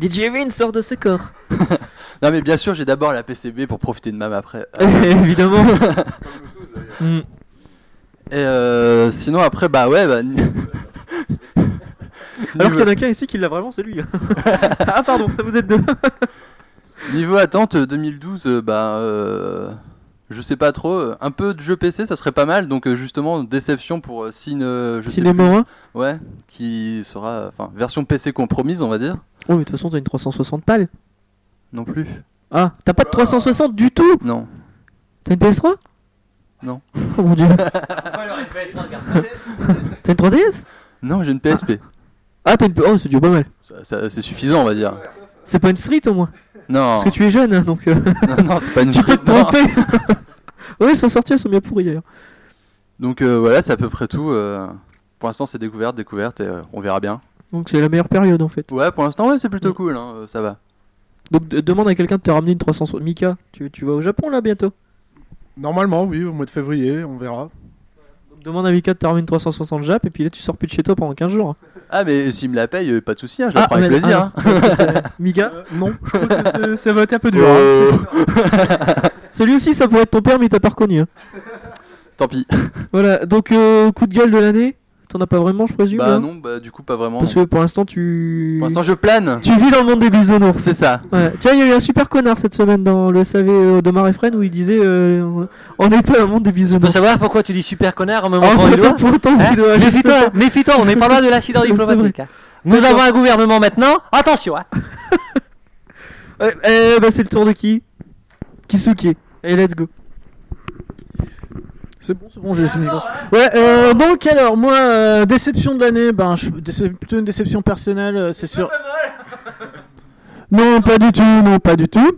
DJ Vin sort de ce corps. Non, mais bien sûr, j'ai d'abord la PCB pour profiter de MAM après. Évidemment. Mm. Et euh, sinon, après, bah ouais, bah. Alors qu'il y en a qu'un ici qui l'a vraiment, c'est lui. ah, pardon, vous êtes deux. niveau attente euh, 2012, euh, bah. euh, je sais pas trop. euh, Un peu de jeu PC, ça serait pas mal. Donc euh, justement, déception pour euh, Cine. euh, je sais Cinéma 1. plus. Ouais, qui sera. Enfin, version PC compromise, on va dire. Oh, mais de toute façon, t'as une 360 pales. Non plus. Ah, t'as pas de 360 du tout? Non. T'as une PS3 Non. Oh mon dieu. T'as une 3DS Non, j'ai une PSP. Ah, t'as une. Oh, c'est déjà pas mal. Ça- ça- c'est suffisant, on va dire. C'est pas une street au moins. Non, Parce que tu es jeune, hein, donc. euh, non, non, c'est pas une tu peux street, te non. tromper. ouais, elles sont sorties, elles sont bien pourries d'ailleurs. Donc euh, voilà, c'est à peu près tout. euh, Pour l'instant, c'est découverte, découverte, et euh, on verra bien. Donc c'est la meilleure période en fait. Ouais, pour l'instant, ouais, c'est plutôt Mm. cool, hein, euh, ça va. Donc de- demande à quelqu'un de te ramener une 360. Mika, tu, tu vas au Japon là bientôt? Normalement, oui, au mois de février, on verra. Demande à Mika de te ramener une 360 Jap et puis là tu sors plus de chez toi pendant 15 jours. Ah, mais s'il me la paye, euh, pas de souci, hein, je la prends avec mais- plaisir. ah, hein. non. Ça, c'est- Mika, Euh, non, je que ça va être un peu dur. hein. Euh, celui aussi ça pourrait être ton père mais il t'a pas reconnu. hein. Tant pis. Voilà, donc euh, coup de gueule de l'année T'en as pas vraiment je présume Bah non, bah du coup, pas vraiment. Parce non. que pour l'instant tu... Pour l'instant, je plane. Tu vis dans le monde des bisounours. C'est ça. Ouais. Tiens, il y a eu un super connard cette semaine dans le SAV euh, de Maréfren où il disait euh, on n'est pas dans le monde des Tu peux bisounours. savoir pourquoi tu dis super connard en Hein je sais Méfie-toi, méfie-toi, on n'est pas loin de l'accident diplomatique. hein. Nous avons un gouvernement maintenant, attention hein. Ouais, eh, bah c'est le tour de qui? Kisuke. Allez, let's go. C'est bon, c'est bon, j'ai laissé le micro. Ouais, euh, donc alors, moi, euh, déception de l'année, ben, je- plutôt une déception personnelle, euh, c'est sûr. Non, pas du tout, non, pas du tout.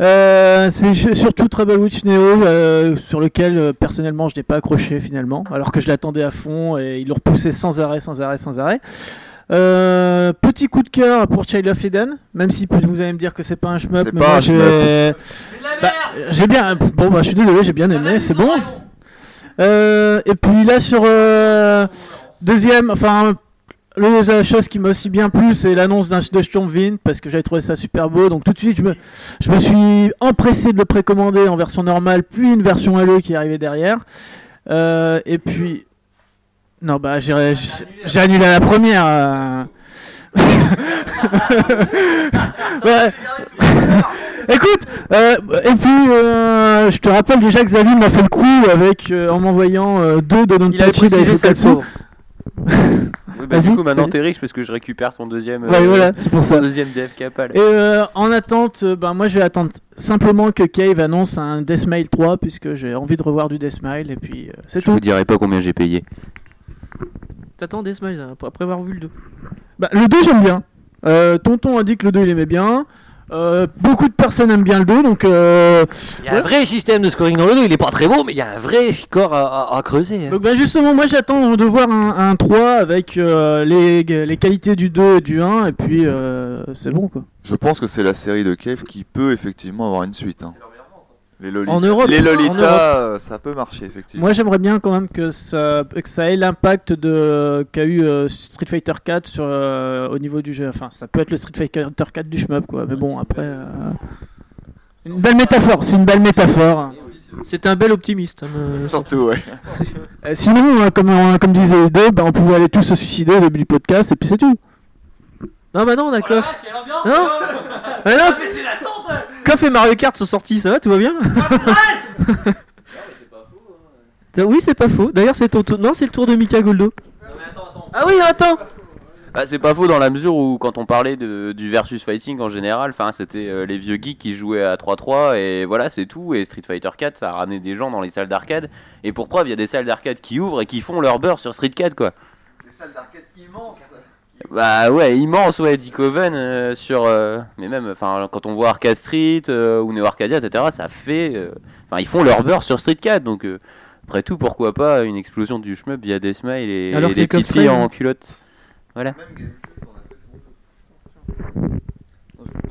Euh, c'est surtout Trouble Witch Neo, euh, sur lequel euh, personnellement je n'ai pas accroché finalement, alors que je l'attendais à fond et ils l'ont repoussé sans arrêt, sans arrêt, sans arrêt. Euh, petit coup de cœur pour Child of Eden, même si vous allez me dire que c'est pas un shmup, C'est mais pas moi, un j'ai- Bah, j'ai bien, bon bah je suis désolé, j'ai bien aimé, c'est bon. Euh, et puis là sur euh, deuxième, enfin la chose qui m'a aussi bien plu, c'est l'annonce d'un de Stormwind parce que j'avais trouvé ça super beau. Donc tout de suite, je me, suis empressé de le précommander en version normale, puis une version LE qui est arrivée derrière. Euh, et puis non bah j'ai annulé la première. Ouais. Écoute, euh, et puis euh, je te rappelle déjà que Xavier m'a fait le coup avec euh, en m'envoyant euh, deux de le Daifukatsu. pauvre. Oui, bah, Vas-y, du coup, maintenant t'es riche parce que je récupère ton deuxième, euh, Ouais, voilà, c'est pour ton ça. deuxième DFK PAL. Et euh, en attente, euh, ben moi je vais attendre simplement que Cave annonce un Deathmile 3 puisque j'ai envie de revoir du Deathmile et puis euh, c'est Je vous tout. dirai pas combien j'ai payé. T'attends des smiles hein, après avoir vu le 2. Bah, le 2 j'aime bien. Euh, Tonton a dit que le 2 il aimait bien. Euh, beaucoup de personnes aiment bien le 2 donc euh, Il y a un vrai système de scoring dans le 2, il est pas très beau, mais il y a un vrai score à, à- à creuser. hein. Donc bah justement moi j'attends de voir un, un 3 avec euh, les, les qualités du 2 et du 1 et puis euh, c'est bon quoi. Je pense que c'est la série de Cave qui peut effectivement avoir une suite. hein. Les, Loli- En Europe, les en Lolita, Europe. euh, ça peut marcher effectivement. Moi j'aimerais bien quand même que ça, que ça ait l'impact de qu'a eu euh, Street Fighter 4 sur euh, au niveau du jeu. Enfin ça peut être le Street Fighter 4 du shmup quoi. Mais bon après. euh, Une belle métaphore, c'est une belle métaphore. C'est un bel optimiste. hein, euh, Surtout, ouais. Euh, sinon, comme, disait les deux, bah, on pouvait aller tous se suicider au début du podcast et puis c'est tout. Non, bah non, on a Koff. Non Ah non Koff et Mario Kart sont sortis, ça va, tout va bien T'as- Oui, c'est pas faux. D'ailleurs, c'est ton tour. Non, c'est le tour de Mika Goldo. Ah oui, attends Bah, c'est pas faux dans la mesure où quand on parlait de, du versus fighting en général, enfin c'était euh, les vieux geeks qui jouaient à 3-3 et voilà c'est tout et Street Fighter 4 ça a ramené des gens dans les salles d'arcade et pour preuve il y a des salles d'arcade qui ouvrent et qui font leur beurre sur Street 4 quoi. Des salles d'arcade immenses. Bah ouais immense ouais Dick Oven euh, sur euh, mais même enfin quand on voit Arcade Street euh, ou Neo Arcadia etc ça fait euh, enfin ils font leur beurre sur Street 4 donc euh, après tout pourquoi pas une explosion du shmup via des smiles et, Alors et que des petites filles en culotte. Même Gamecult en a fait son jeu.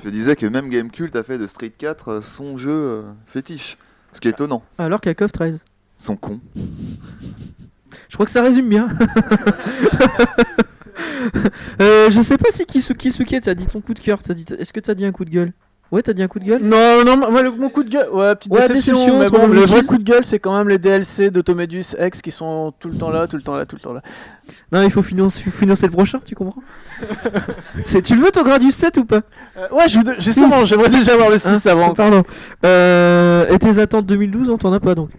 Je disais que même Gamecult a fait de Street 4 euh, son jeu euh, fétiche. Ce qui est étonnant. Alors a Koff 13. Ils sont cons. Je crois que ça résume bien. euh, je sais pas si Kisuke, Kisuke t'as dit ton coup de cœur. t'as dit- Est-ce que t'as dit un coup de gueule? Ouais, t'as dit un coup de gueule? Non, non, moi, le- mon coup de gueule, ouais, petite Ouais, déception, déception, mais toi, bon, le vrai coup de gueule, c'est quand même les DLC d'Automedus X qui sont tout le temps là, tout le temps là, tout le temps là. Non, il faut financer, le prochain, tu comprends? C'est- Tu le veux ton Gradius 7 ou pas? Euh, ouais, je- justement, j'aimerais déjà voir le 6 Hein avant. Pardon. Euh, et tes attentes 2012, on t'en as pas donc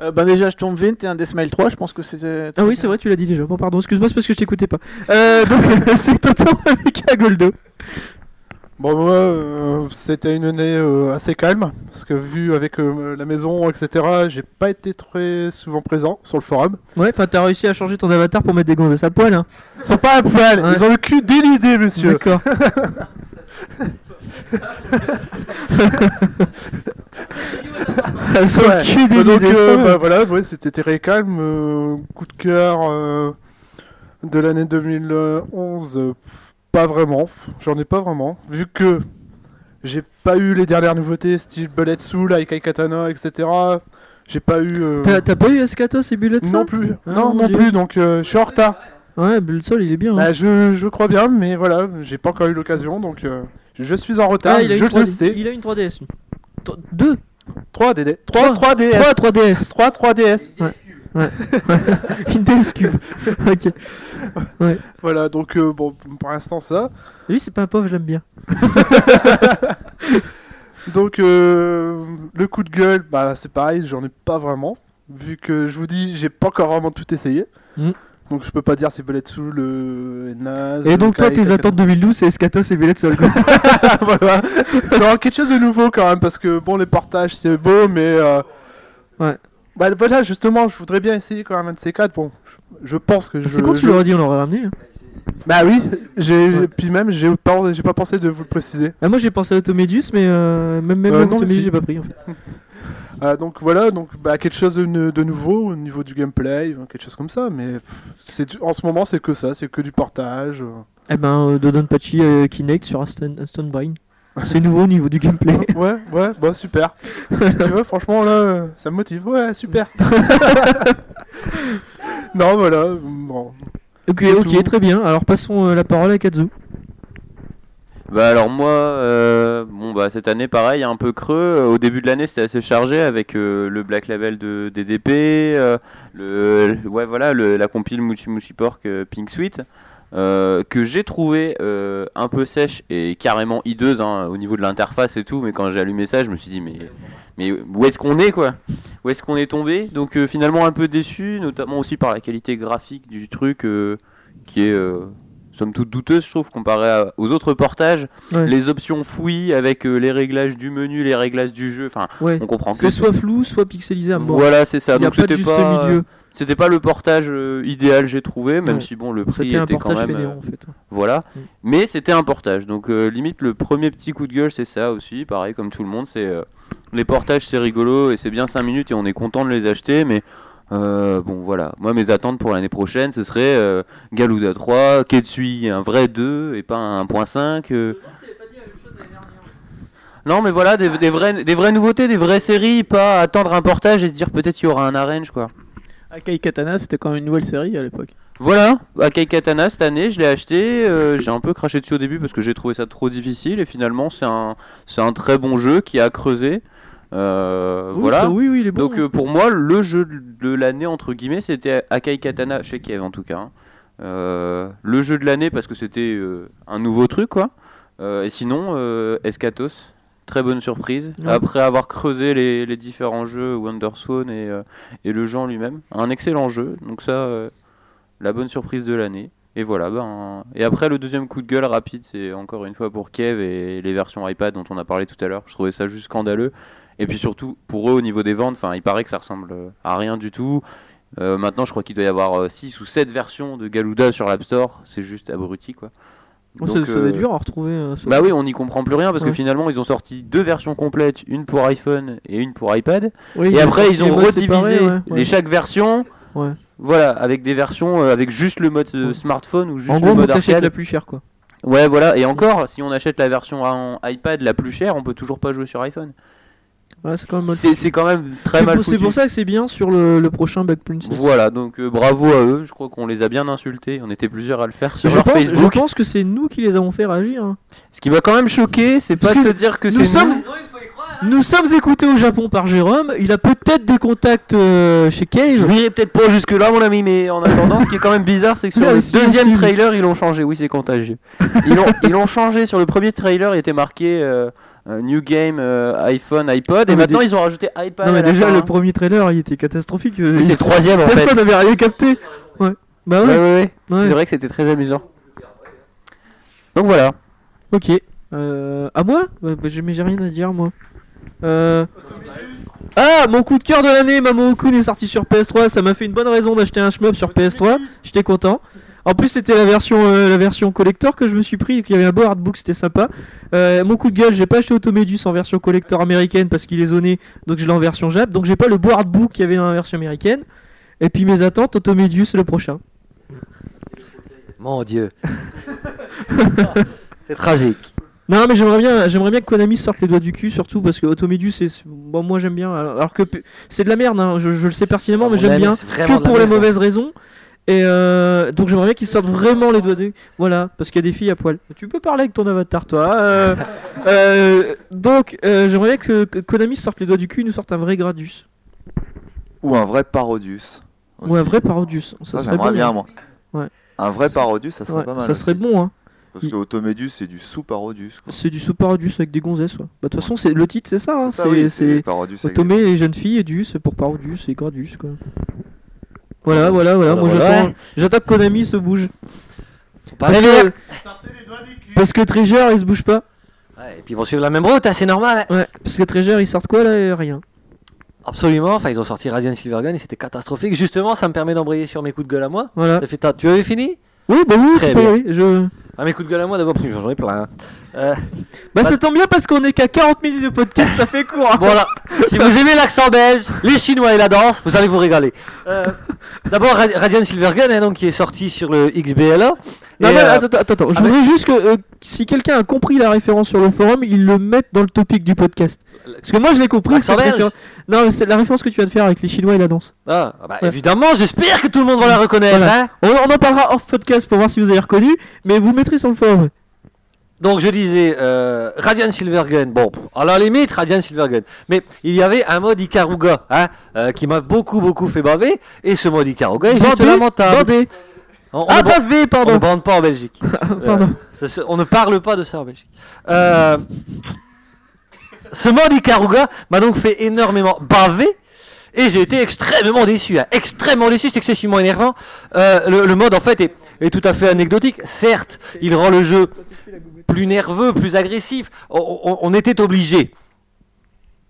Euh, bah déjà, je tombe 20 et un Deathmile 3, je pense que c'était... Ah oui, c'est vrai, tu l'as dit déjà. Bon, pardon, excuse-moi, c'est parce que je t'écoutais pas. Euh, donc, c'est ton tour avec Goldo. Bon, moi, euh, c'était une année euh, assez calme, parce que vu avec euh, la maison, etc., j'ai pas été très souvent présent sur le forum. Ouais, enfin, t'as réussi à changer ton avatar pour mettre des gonzesses à poil, hein. Ils sont pas à poil, Ouais. ils ont le cul dénudé, monsieur. D'accord. Elles sont Ouais. cul Bah, donc, bah, voilà, ouais, c'était très calme. coup de cœur de l'année 2011, euh, pff, pas vraiment. J'en ai pas vraiment. Vu que j'ai pas eu les dernières nouveautés, style Bullet Soul, Aikai Katana, etc. J'ai pas eu. euh, T'as pas eu Escatos et Bullet Soul non plus. Ah, non, non plus. Donc euh, je suis en retard. Ouais, Bullet Soul, il est bien. hein. Bah, je, je crois bien, mais voilà, j'ai pas encore eu l'occasion, donc euh, je suis en retard. Ah, il a, je une le 3D. sais. il a une 3DS, lui. T- Deux 3 DD. Trois. 3 3DS. 3 3DS 3 3DS. Une DS Cube. ok. Voilà, donc euh, bon, pour l'instant ça. Lui, c'est pas un pauvre, je l'aime bien. Donc euh, le coup de gueule, bah c'est pareil, j'en ai pas vraiment. Vu que je vous dis, j'ai pas encore vraiment tout essayé. Mm. Donc je peux pas dire si Belletsu le est naze. Et donc, toi, tes attentes 2012, c'est Escatos et Belletsu. quoi. voilà. Non, quelque chose de nouveau quand même, parce que bon, les portages c'est beau, mais. euh, Ouais. Bah voilà, justement, je voudrais bien essayer quand même un de ces quatre. Bon, je, je pense que je. C'est con, tu l'aurais dit, on l'aurait ramené. hein. Bah oui, j'ai. Ouais. Puis même, j'ai pas, j'ai pas pensé de vous le préciser. Ah, moi, j'ai pensé à Automedius, mais euh, même, même Euh, non, j'ai pas pris en fait. Euh, donc voilà, donc bah, quelque chose de, de nouveau au niveau du gameplay, euh, quelque chose comme ça. Mais c'est en ce moment, c'est que ça, c'est que du portage. Eh ben, euh, Dodonpachi Kinect sur Aston, Aston Brain. C'est nouveau au niveau du gameplay. Ouais, ouais, bah super. tu vois, franchement là, euh, ça me motive. Ouais, super. non, voilà. Bon. ok, ok, tout. très bien. Alors, passons euh, la parole à Kazu. Bah alors moi, euh, bon bah cette année pareil, un peu creux. Au début de l'année c'était assez chargé avec euh, le Black Label de DDP, euh, le, le- ouais voilà le- la compile Muchi Muchi Pork euh, Pink Sweet. Euh, que j'ai trouvé euh, un peu sèche et carrément hideuse hein, au niveau de l'interface et tout, mais quand j'ai allumé ça, je me suis dit mais mais où est-ce qu'on est quoi? Où est-ce qu'on est tombé? Donc euh, finalement un peu déçu, notamment aussi par la qualité graphique du truc qui est somme toute douteuse, je trouve, comparé à- aux autres portages. Ouais. Les options fouilles avec euh, les réglages du menu, les réglages du jeu, enfin, Ouais. on comprend que C'est soit flou, soit pixelisé à mort. Voilà, c'est ça. Il n'y a Donc pas de juste pas, milieu. C'était pas le portage euh, idéal, j'ai trouvé, même Ouais. si bon, le prix C'était un était quand portage même. euh, en fait. voilà. Mm. Mais c'était un portage. Donc euh, limite le premier petit coup de gueule c'est ça aussi. Pareil comme tout le monde, c'est euh, les portages c'est rigolo et c'est bien 5 minutes et on est content de les acheter. Mais euh, bon voilà, moi mes attentes pour l'année prochaine ce serait euh, Galuda 3, Ketsui un vrai 2 et pas un 1.5. euh. Non mais voilà, des, des, vraies, des vraies nouveautés, des vraies séries, pas attendre un portage et se dire peut-être il y aura un arrange quoi. Akai Katana, c'était quand même une nouvelle série à l'époque. Voilà, Akai Katana cette année, je l'ai acheté. euh, j'ai un peu craché dessus au début parce que j'ai trouvé ça trop difficile et finalement c'est un, c'est un très bon jeu qui a creusé. Euh, Oui, voilà. ça, oui, oui, il est bon. Donc euh, pour moi, le jeu de l'année entre guillemets, c'était Akai Katana chez Kiev en tout cas. hein. Euh, le jeu de l'année parce que c'était un nouveau truc quoi. Et sinon, Escatos, très bonne surprise. Ouais. Après avoir creusé les, les différents jeux Wonderswan et, euh, et le jeu en lui-même, un excellent jeu. Donc ça, euh, la bonne surprise de l'année. Et voilà, ben, et après le deuxième coup de gueule rapide, c'est encore une fois pour Kev et les versions iPad dont on a parlé tout à l'heure. Je trouvais ça juste scandaleux. Et puis surtout, pour eux, au niveau des ventes, enfin, il paraît que ça ressemble euh, à rien du tout. Euh, maintenant, je crois qu'il doit y avoir 6 ou 7 versions de Galuda sur l'App Store. C'est juste abruti, quoi. Oh, ça, Donc, ça doit être euh, dur à retrouver. euh, ça. Bah oui, on n'y comprend plus rien parce que Ouais. finalement, ils ont sorti deux versions complètes, une pour iPhone et une pour iPad. Oui, Et après, ils ont redivisé ouais, les chaque version. Ouais. Voilà, avec des versions euh, avec juste le mode euh, smartphone ou juste En le gros, mode arcade. la plus chère quoi. Ouais, voilà. Et encore, si on achète la version en iPad la plus chère, on peut toujours pas jouer sur iPhone. Ouais, c'est quand même mal C'est c'est quand même très C'est mal pour, c'est pour ça que c'est bien sur le, le prochain Bug Princess. Voilà, donc euh, bravo à eux. Je crois qu'on les a bien insultés. On était plusieurs à le faire sur Je leur pense, je Facebook. pense que c'est nous qui les avons fait réagir. hein. Ce qui m'a quand même choqué, c'est pas de se dire que nous c'est sommes- nous. Nous sommes écoutés au Japon par Jérôme. Il a peut-être des contacts euh, chez Je Cave. n'irai peut-être pas jusque là, mon ami, mais en attendant, ce qui est quand même bizarre, c'est que sur Là, le deuxième trailer, ils l'ont changé. Oui, c'est contagieux. Ils l'ont, ils l'ont changé. Sur le premier trailer, il était marqué euh, New Game euh, iPhone, iPod, et maintenant ils ont rajouté iPad. Non mais déjà le premier trailer il était catastrophique. c'est le troisième en fait. Personne n'avait rien capté. Ouais. Bah Ouais. C'est vrai que c'était très amusant. Donc voilà. Ok. Euh, à moi? Bah, j'ai- Mais j'ai rien à dire moi. Euh... Ah, mon coup de cœur de l'année, Mamoru Kun est sorti sur PS3. Ça m'a fait une bonne raison d'acheter un shmup sur PS3. J'étais content. En plus, c'était la version, euh, la version collector que je me suis pris. Il y avait un beau artbook, c'était sympa. Euh, mon coup de gueule, j'ai pas acheté Automedus en version collector américaine parce qu'il est zoné, donc je l'ai en version Jap. Donc j'ai pas le beau artbook qu'il y avait dans la version américaine. Et puis mes attentes, Automedius le prochain. Mon dieu. c'est tragique. Non mais j'aimerais bien, j'aimerais bien que Konami sorte les doigts du cul surtout parce que Automedus c'est, bon moi j'aime bien alors que c'est de la merde hein, je, je le sais pertinemment mais j'aime bien que pour les mauvaises raisons et euh, donc j'aimerais bien qu'ils sortent vraiment les doigts du voilà parce qu'il y a des filles à poil tu peux parler avec ton avatar toi euh, euh, donc euh, j'aimerais bien que, que Konami sorte les doigts du cul et nous sorte un vrai Gradius Ou un vrai Parodius. ou un vrai Parodius ça, Ça, serait bon bien, hein. moi. Ouais. Un vrai Parodius, ça serait Ouais, pas mal. ça serait aussi. bon hein Parce que Automedus, c'est du sous-Parodius. c'est du sous-Parodius avec des gonzesses ouais. bah de toute façon c'est le titre c'est ça, hein, C'est oui, Automé et jeunes filles et Dius pour Parodius et Gradius quoi. Voilà, voilà, voilà. Moi j'attends. J'attends que Konami se bouge. Parce que- parce que Treasure il se bouge pas. Ouais, et puis ils vont suivre la même route, hein, c'est normal. hein. Ouais, parce que Treasure ils sortent quoi là Rien? Absolument, enfin ils ont sorti Radiant Silvergun et c'était catastrophique. Justement, ça me permet d'embrayer sur mes coups de gueule à moi. Voilà. Fait Tu avais fini? Oui, bah oui, Très bien. aller. Je... Ah, mes coups de gueule à moi d'abord, j'en ai plein. hein. Euh, Bah ça tombe bien parce qu'on est qu'à 40 minutes de podcast, ça fait court. hein. voilà, si vous aimez l'accent belge, les Chinois et la danse, vous allez vous régaler. Euh, d'abord, Ra- Radiant Silvergun, hein, donc, qui est sorti sur le XBLA. Non, Et, mais euh, attends, attends, attends. Je ah, mais- voudrais juste que euh, si quelqu'un a compris la référence sur le forum, il le mette dans le topic du podcast. Parce que moi je l'ai compris. L'accent cette belge référence- Non, mais c'est la référence que tu viens de faire avec les Chinois et la danse. Ah, ah bah, Ouais. évidemment, j'espère que tout le monde va la reconnaître. Voilà. hein. On, on en parlera off podcast pour voir si vous avez reconnu, mais vous le mettrez sur le forum. Donc je disais euh, Radiant Silvergun, bon, à la limite Radiant Silvergun, mais il y avait un mode Ikaruga hein, euh, qui m'a beaucoup beaucoup fait baver, et ce mode Ikaruga est juste lamentable. bandé. On, on Ah, ne bavé, on ne pardon. bande pas en Belgique. Pardon. Euh, on ne parle pas de ça en Belgique. Euh, ce mode Ikaruga m'a donc fait énormément baver. Et j'ai été extrêmement déçu, hein, extrêmement déçu, c'est excessivement énervant. Euh, le, le mode en fait est, est tout à fait anecdotique. Certes, il rend le jeu plus nerveux, plus agressif. On, on- on était obligé,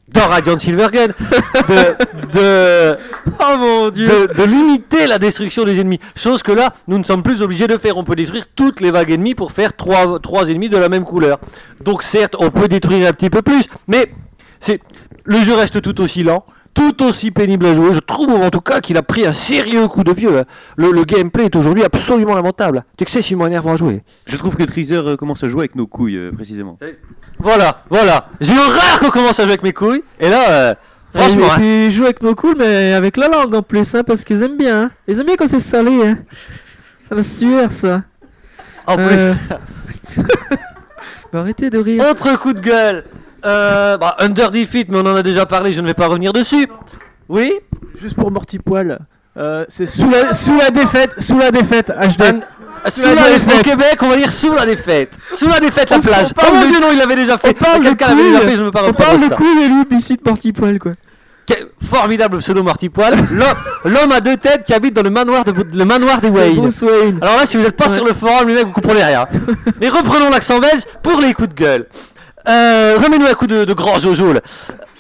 dans Radiant Silvergun, de, de, Oh mon dieu. de, de limiter la destruction des ennemis. Chose que là, nous ne sommes plus obligés de faire. On peut détruire toutes les vagues ennemies pour faire trois, trois ennemis de la même couleur. Donc certes, on peut détruire un petit peu plus, mais c'est le jeu reste tout aussi lent. Tout aussi pénible à jouer, je trouve en tout cas qu'il a pris un sérieux coup de vieux. Le, le gameplay est aujourd'hui absolument lamentable. C'est excessivement énervant à jouer. Je trouve que Treaser euh, commence à jouer avec nos couilles, euh, précisément. Voilà, voilà. J'ai horreur qu'on commence à jouer avec mes couilles. Et là, euh, franchement, et hein. puis ils jouent avec nos cool, mais avec la langue en plus, hein, parce qu'ils aiment bien. hein. Ils aiment bien quand c'est salé. Hein. Ça va suer ça. en plus. Euh, arrêtez de rire. Autre coup de gueule. Euh, bah, Under Defeat, mais on en a déjà parlé, je ne vais pas revenir dessus. Oui? Juste pour Mortipoil, euh, c'est sous la, sous la défaite, sous la défaite, HD. Un- Sous la défaite. Au Québec, on va dire sous la défaite. Sous la défaite, la plage. Oh mon de- dieu, non, il l'avait déjà fait. on parle de Quelqu'un l'avait déjà couilles. fait, je ne veux pas On reprendre parle de ça. cool et puis cite parti poil quoi. Formidable pseudo Marty Poil. L'homme- L'homme à deux têtes qui habite dans le manoir, de, le manoir des Wayne. Bruce Wayne. Alors là, si vous n'êtes pas Ouais. sur le forum, les mecs, vous comprenez rien. Mais reprenons l'accent belge pour les coups de gueule. Euh, Remets-nous un coup de, de grand Jojo là.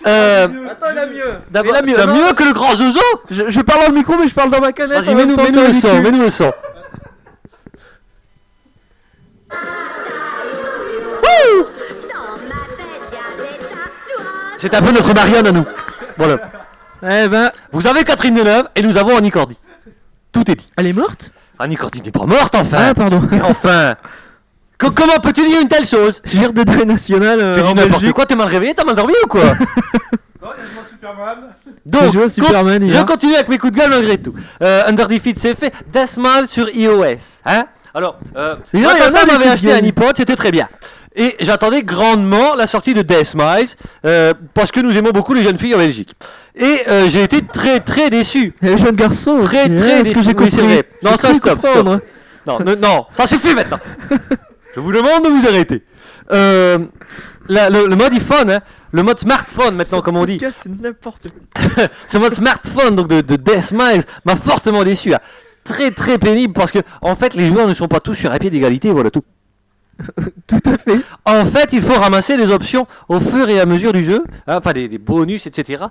Euh, Attends, il a mieux. D'abord, Il a mieux. mieux que le grand Jojo Je, je parle dans le micro, mais je parle dans ma canette. Vas-y, mets-nous le son, mets-nous le son. C'est un peu notre Marianne à nous. Voilà. Eh ben, Vous avez Catherine Deneuve et nous avons Annie Cordy. Tout est dit. elle est morte? Annie Cordy n'est pas morte enfin. Ah, pardon. Mais enfin. Co- comment peux-tu dire une telle chose? Gire de deuil national euh, Tu dis n'importe quoi, t'es mal réveillé, t'as mal dormi ou quoi? Non, il y a joué à Superman. Donc, à Superman con- je continue avec mes coups de gueule malgré tout. Euh, Under Defeat, c'est fait. Deathmatch sur iOS. Hein? Alors, euh, Il y en ma des m'avait acheté un iPod, c'était très bien. Et j'attendais grandement la sortie de Death Miles euh, parce que nous aimons beaucoup les jeunes filles en Belgique. Et euh, j'ai été très très déçu. Et les jeunes garçons Très, aussi, très hein, que déçu. j'ai Oui, c'est vrai. Non, ça, stop. Non, non, ça suffit maintenant. Je vous demande de vous arrêter. Euh, la- le, le mode iPhone, hein, le mode smartphone maintenant comme on dit, Podcast, C'est n'importe quoi. ce mode smartphone donc de, de Death Miles m'a fortement déçu. hein. Très très pénible parce que en fait les joueurs ne sont pas tous sur un pied d'égalité, voilà tout. Tout à fait. En fait, il faut ramasser des options au fur et à mesure du jeu, hein, enfin des, des bonus, etc.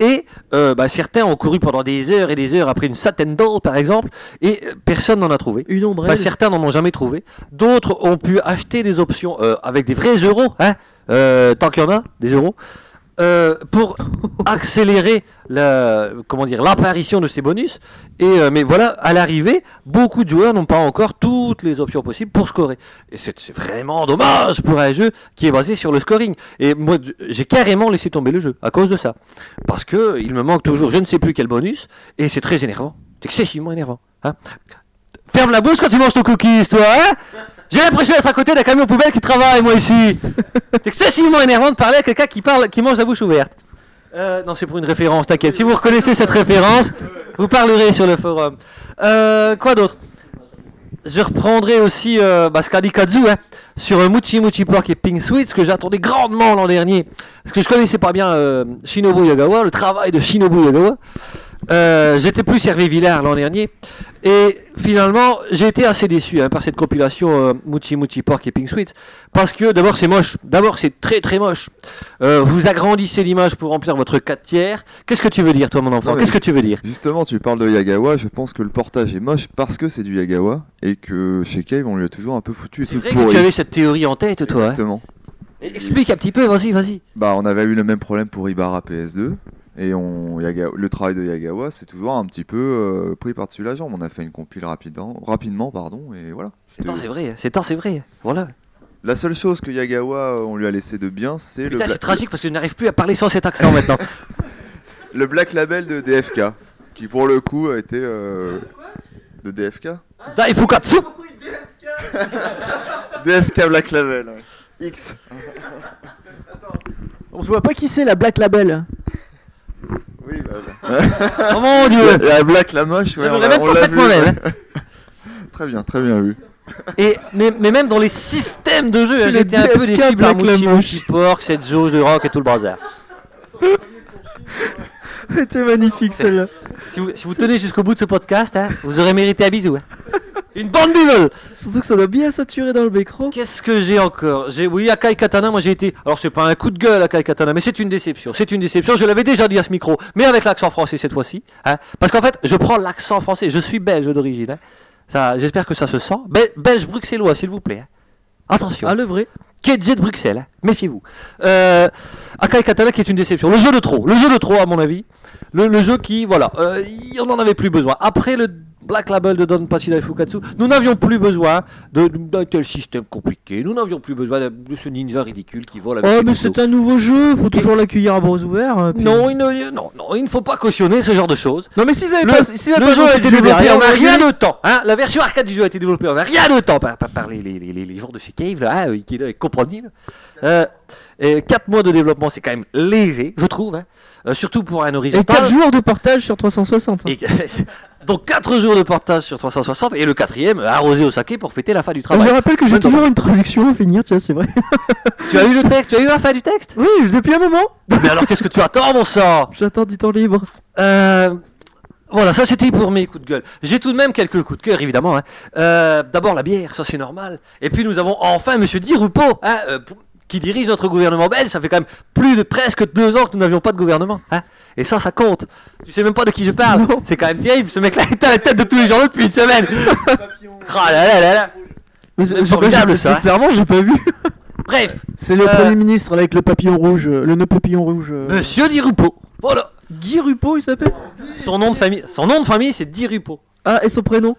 Et euh, bah, certains ont couru pendant des heures et des heures après une Satin Doll, par exemple, et euh, personne n'en a trouvé. Une ombrelle. Enfin, certains n'en ont jamais trouvé. D'autres ont pu acheter des options euh, avec des vrais euros, hein, euh, tant qu'il y en a, des euros, euh, pour accélérer la, comment dire, l'apparition de ces bonus. Et, euh, mais voilà, à l'arrivée, beaucoup de joueurs n'ont pas encore toutes les options possibles pour scorer. Et c'est vraiment dommage pour un jeu qui est basé sur le scoring. Et moi, j'ai carrément laissé tomber le jeu à cause de ça. Parce que il me manque toujours je ne sais plus quel bonus, et c'est très énervant. C'est excessivement énervant. hein. Ferme la bouche quand tu manges ton cookies, toi, hein J'ai l'impression d'être à côté d'un camion poubelle qui travaille, moi, ici. C'est excessivement énervant de parler à quelqu'un qui parle, qui mange la bouche ouverte. Euh, non, c'est pour une référence, t'inquiète. Si vous reconnaissez cette référence, vous parlerez sur le forum. Euh, quoi d'autre? Je reprendrai aussi euh, bah, ce qu'a dit Kazu hein, sur Muchi Muchi Pork et Pink Sweet, ce que j'attendais grandement l'an dernier. Parce que je connaissais pas bien Shinobu Yagawa, le travail de Shinobu Yagawa. Euh, J'étais plus servi Villard l'an dernier. Et finalement, j'ai été assez déçu hein, par cette compilation euh, Mochi Mochi Pork et Pink Sweets. Parce que d'abord, c'est moche. D'abord, c'est très très moche. Euh, vous agrandissez l'image pour remplir votre 4 tiers. Qu'est-ce que tu veux dire, toi, mon enfant? Qu'est-ce que tu veux dire? Justement, tu parles de Yagawa, je pense que le portage est moche parce que c'est du Yagawa et que chez Cave on lui a toujours un peu foutu C'est vrai que tu avais cette théorie en tête, toi. hein Exactement. Explique un petit peu, vas-y, vas-y. Bah, on avait eu le même problème pour Ibarra PS2 et on, Yaga- le travail de Yagawa c'est toujours un petit peu euh, pris par-dessus la jambe. On a fait une compile rapidement, rapidement pardon, et voilà. C'est tant, c'est vrai. C'est tant, c'est vrai. Voilà. La seule chose que Yagawa euh, on lui a laissé de bien, c'est le, bla- c'est tragique parce que je n'arrive plus à parler sans cet accent maintenant. le Black Label de DFK, qui pour le coup a été euh, de DFK. Daifukatsu DSK Black Label. X. On se voit pas qui c'est la Black Label. Oui, bah, Oh mon dieu Et la Black la moche, ouais, on l'a on l'a vu. même, ouais. très bien, très bien vu. Et, mais, mais même dans les systèmes de jeu, hein, j'étais un peu déçu par Lamoche. Mochi Pork, cette jauge de rock et tout le bazar. C'était magnifique celle-là. Si vous, si vous tenez jusqu'au bout de ce podcast, hein, vous aurez mérité un bisou. hein. Une bande d'evil Surtout que ça doit bien saturer dans le micro. Qu'est-ce que j'ai encore? J'ai oui Akai Katana, moi j'ai été. Alors c'est pas un coup de gueule Akai Katana, mais c'est une déception. C'est une déception. Je l'avais déjà dit à ce micro, mais avec l'accent français cette fois-ci. hein. Parce qu'en fait, je prends l'accent français. Je suis belge d'origine. hein. Ça, j'espère que ça se sent. Bel- belge bruxellois, s'il vous plaît. hein. Attention. Le vrai. KJ de Bruxelles, méfiez-vous. Euh, Akai Katana qui est une déception. Le jeu de trop, le jeu de trop à mon avis. Le, jeu qui, voilà, euh, on n'en avait plus besoin. Après le Black Label de Don Pachi Fukatsu, nous n'avions plus besoin d'un tel système compliqué. Nous n'avions plus besoin de, de ce ninja ridicule qui vole avec Oh, mais c'est un nouveau jeu, faut toujours l'accueillir à bras ouverts. puis- Non, il ne, non, non, il ne faut pas cautionner ce genre de choses. Non, mais s'ils avaient Le, pas. le pas jeu a été développé en rien de temps. Hein la version arcade du jeu a été développée en rien de temps par, par, par les, les, les, les gens de chez Cave, là, hein, et compagnie. là. Euh, et 4 mois de développement, c'est quand même léger, je trouve. hein. Euh, surtout pour un Et horizon. 4 jours de portage sur 360. hein. Et- donc 4 jours de portage sur 360 et le quatrième arrosé au saké pour fêter la fin du travail. je rappelle que j'ai toujours une traduction à finir, tu vois, c'est vrai. tu as eu le texte Tu as eu la fin du texte? Oui, depuis un moment. Mais alors qu'est-ce que tu attends, mon sang? J'attends du temps libre. Euh, voilà, ça c'était pour mes coups de gueule. J'ai tout de même quelques coups de cœur, évidemment. hein. Euh, D'abord la bière, ça c'est normal. Et puis nous avons enfin Monsieur Di Rupo, hein, euh, qui dirige notre gouvernement belge. Ça fait quand même plus de presque deux ans que nous n'avions pas de gouvernement. hein. Et ça, ça compte. Tu sais même pas de qui je parle. C'est quand même terrible. Ce mec-là est à la tête de tous les gens depuis une semaine. Ah là là là là. Mais C'est formidable, ça. Sincèrement, j'ai pas vu. Bref, C'est le Euh. premier ministre avec le papillon rouge, euh, le nœud papillon rouge. euh. Monsieur Di Rupo. Voilà. Guy Rupo, il s'appelle? Son nom de famille, son nom de famille, c'est Di Rupo. Ah, et son prénom?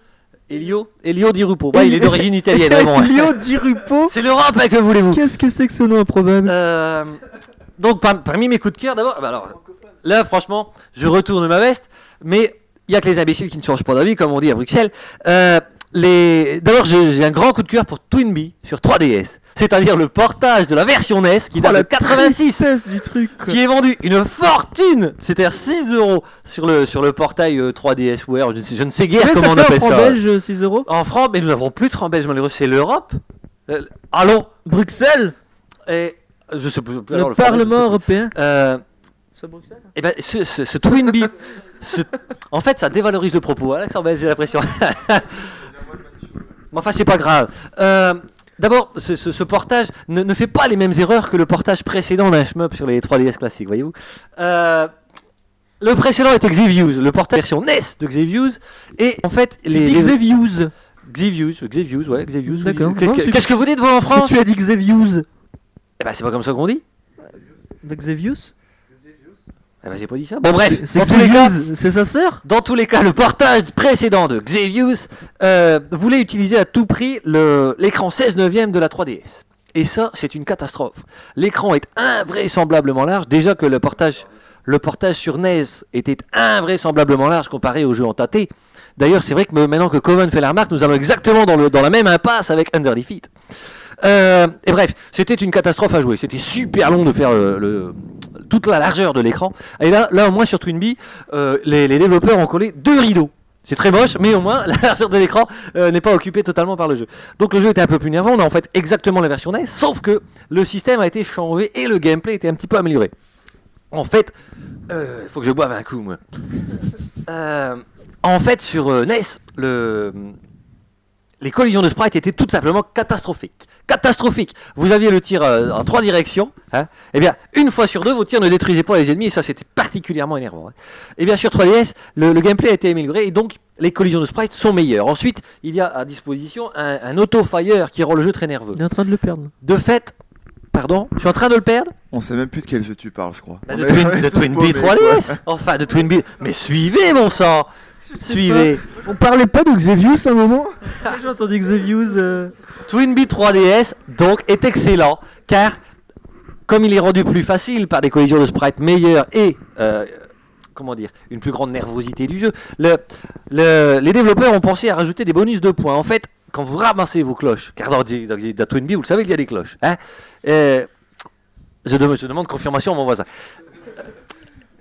Elio, Elio Di Rupo. Ouais, il est d'origine italienne, vraiment. hein. Elio Di Rupo. C'est l'Europe, hein, que voulez-vous Qu'est-ce que c'est que ce nom improbable Euh, donc par- parmi mes coups de cœur, d'abord, bah alors, là franchement, je retourne ma veste, mais il y a que les imbéciles qui ne changent pas d'avis, comme on dit à Bruxelles. Euh, les... D'abord, j'ai un grand coup de cœur pour Twinbee sur 3DS, c'est-à-dire le portage de la version NES qui date Oh, de la 86 tristesse du truc. quoi. qui est vendu une fortune, c'est-à-dire 6 euros sur le, sur le portail euh, 3DSware, je ne sais, je ne sais guère Mais comment ça on fait en appelle franc ça. belge 6 euros. En France, mais nous n'avons plus de francs belges malheureux, c'est l'Europe. Euh, allons, Bruxelles, et je sais plus. alors, le franc sais Parlement plus. européen. Euh, C'est Bruxelles? Eh ben, ce, ce, ce Twinbee, ce- en fait, ça dévalorise le propos, Alexandre Belge, j'ai l'impression. Mais enfin, c'est pas grave. Euh, D'abord, ce, ce- ce portage ne, ne fait pas les mêmes erreurs que le portage précédent d'un shmup sur les 3DS classiques, voyez-vous. Euh, le précédent était Xevious, le portage version NES de Xevious, et en fait, les, les- Xevious. Xevious, Xevious, ouais, Xevious. D'accord. Qu'est-ce que- vous dites vous en Si France? tu as dit Xevious. Eh ben, c'est pas comme ça qu'on dit. Xevious? Eh ben, j'ai pas dit ça. Bon, bref, C'est dans tous les cas, Xevious, c'est sa sœur Dans tous les cas, le portage précédent de Xevious euh, voulait utiliser à tout prix l'écran 16 neuvième de la 3DS. Et ça, c'est une catastrophe. L'écran est invraisemblablement large. Déjà que le portage, le portage sur NES était invraisemblablement large comparé au jeu en tâté. D'ailleurs, c'est vrai que maintenant que Coven fait la remarque, nous allons exactement dans, le- dans la même impasse avec Under Defeat. Euh, et bref, c'était une catastrophe à jouer. C'était super long de faire le- toute la largeur de l'écran. Et là, au moins sur Twinbee, euh, les, développeurs ont collé deux rideaux. C'est très moche, mais au moins la largeur de l'écran euh, n'est pas occupée totalement par le jeu. Donc le jeu était un peu plus nerveux. On a en fait exactement la version NES, sauf que le système a été changé et le gameplay était un petit peu amélioré. En fait, il faut que je boive un coup, moi. Euh, en fait, sur euh, NES, le, les collisions de sprite étaient tout simplement catastrophiques. Catastrophiques. Vous aviez le tir euh, en trois directions. Hein. Eh bien, une fois sur deux, vos tirs ne détruisaient pas les ennemis, et ça, c'était particulièrement énervant. hein. Eh bien, sur 3DS, le, le gameplay a été amélioré, et donc les collisions de sprite sont meilleures. Ensuite, il y a à disposition un, un auto-fire qui rend le jeu très nerveux. Il est en train de le perdre. De fait, pardon, je suis en train de le perdre On sait même plus de quel jeu tu parles, je crois. Bah, On de Twin, on de Twin paumés, Bee quoi. 3DS Enfin, de Twin Bee. Mais suivez, mon sang Suivez On parlait pas de Xevious à un moment J'ai entendu Xevious. euh, Twin Bee 3DS, donc, est excellent, car, comme il est rendu plus facile par des collisions de sprites meilleures et, euh, comment dire, une plus grande nervosité du jeu, le, le- les développeurs ont pensé à rajouter des bonus de points. En fait, quand vous ramassez vos cloches, car dans, dans- dans Twin Bee, vous le savez qu'il y a des cloches, hein, euh, je, je demande confirmation à mon voisin.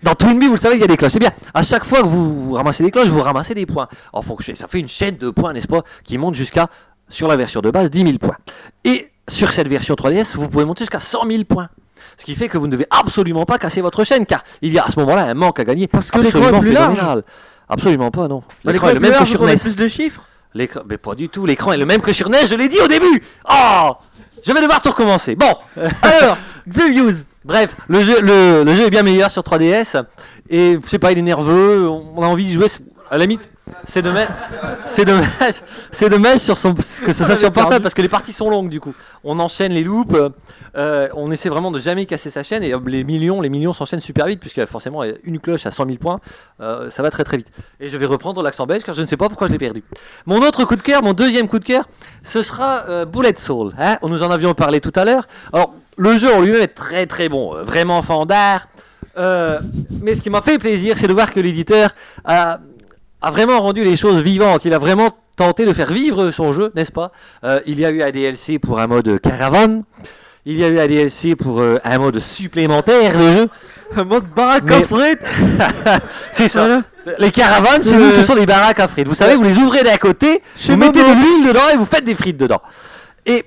Dans Twin Bee, vous le savez, il y a des cloches. Eh bien, à chaque fois que vous, vous ramassez des cloches, vous ramassez des points. En fonction, ça fait une chaîne de points, n'est-ce pas, qui monte jusqu'à, sur la version de base, 10 000 points. Et sur cette version 3DS, vous pouvez monter jusqu'à 100 000 points. Ce qui fait que vous ne devez absolument pas casser votre chaîne, car il y a à ce moment-là un manque à gagner. Parce que l'écran est plus large. Absolument pas, non. L'écran est le plus même que sur NES. plus de chiffres. L'écran, mais pas du tout. L'écran est le même que sur NES. Je l'ai dit au début. Oh, je vais devoir tout recommencer. Bon, Alors, Xevious. bref, le jeu, le, le jeu est bien meilleur sur 3DS. Et je sais pas, il est nerveux. On a envie de jouer. À la limite, c'est dommage. C'est dommage. C'est dommage sur son, que ce soit sur portable parce que les parties sont longues du coup. On enchaîne les loops. euh, on essaie vraiment de jamais casser sa chaîne et euh, les millions, les millions s'enchaînent super vite puisque forcément une cloche à 100 000 points, euh, ça va très très vite. Et je vais reprendre l'accent belge car je ne sais pas pourquoi je l'ai perdu. Mon autre coup de cœur, mon deuxième coup de cœur, ce sera euh, Bullet Soul. Hein Nous en avions parlé tout à l'heure. Alors le jeu en lui-même est très très bon, euh, vraiment fandard. Euh, mais ce qui m'a fait plaisir, c'est de voir que l'éditeur a, a vraiment rendu les choses vivantes. Il a vraiment tenté de faire vivre son jeu, n'est-ce pas? Euh, Il y a eu un DLC pour un mode caravane. Il y a eu un DLC pour euh, un mode supplémentaire de jeu. Un mode baraque Mais- à frites? C'est ça. Voilà. Les caravanes, C'est nous, le- ce sont des baraques à frites. Vous savez, vous les ouvrez d'un côté, vous mettez de l'huile dedans et vous faites des frites dedans. Et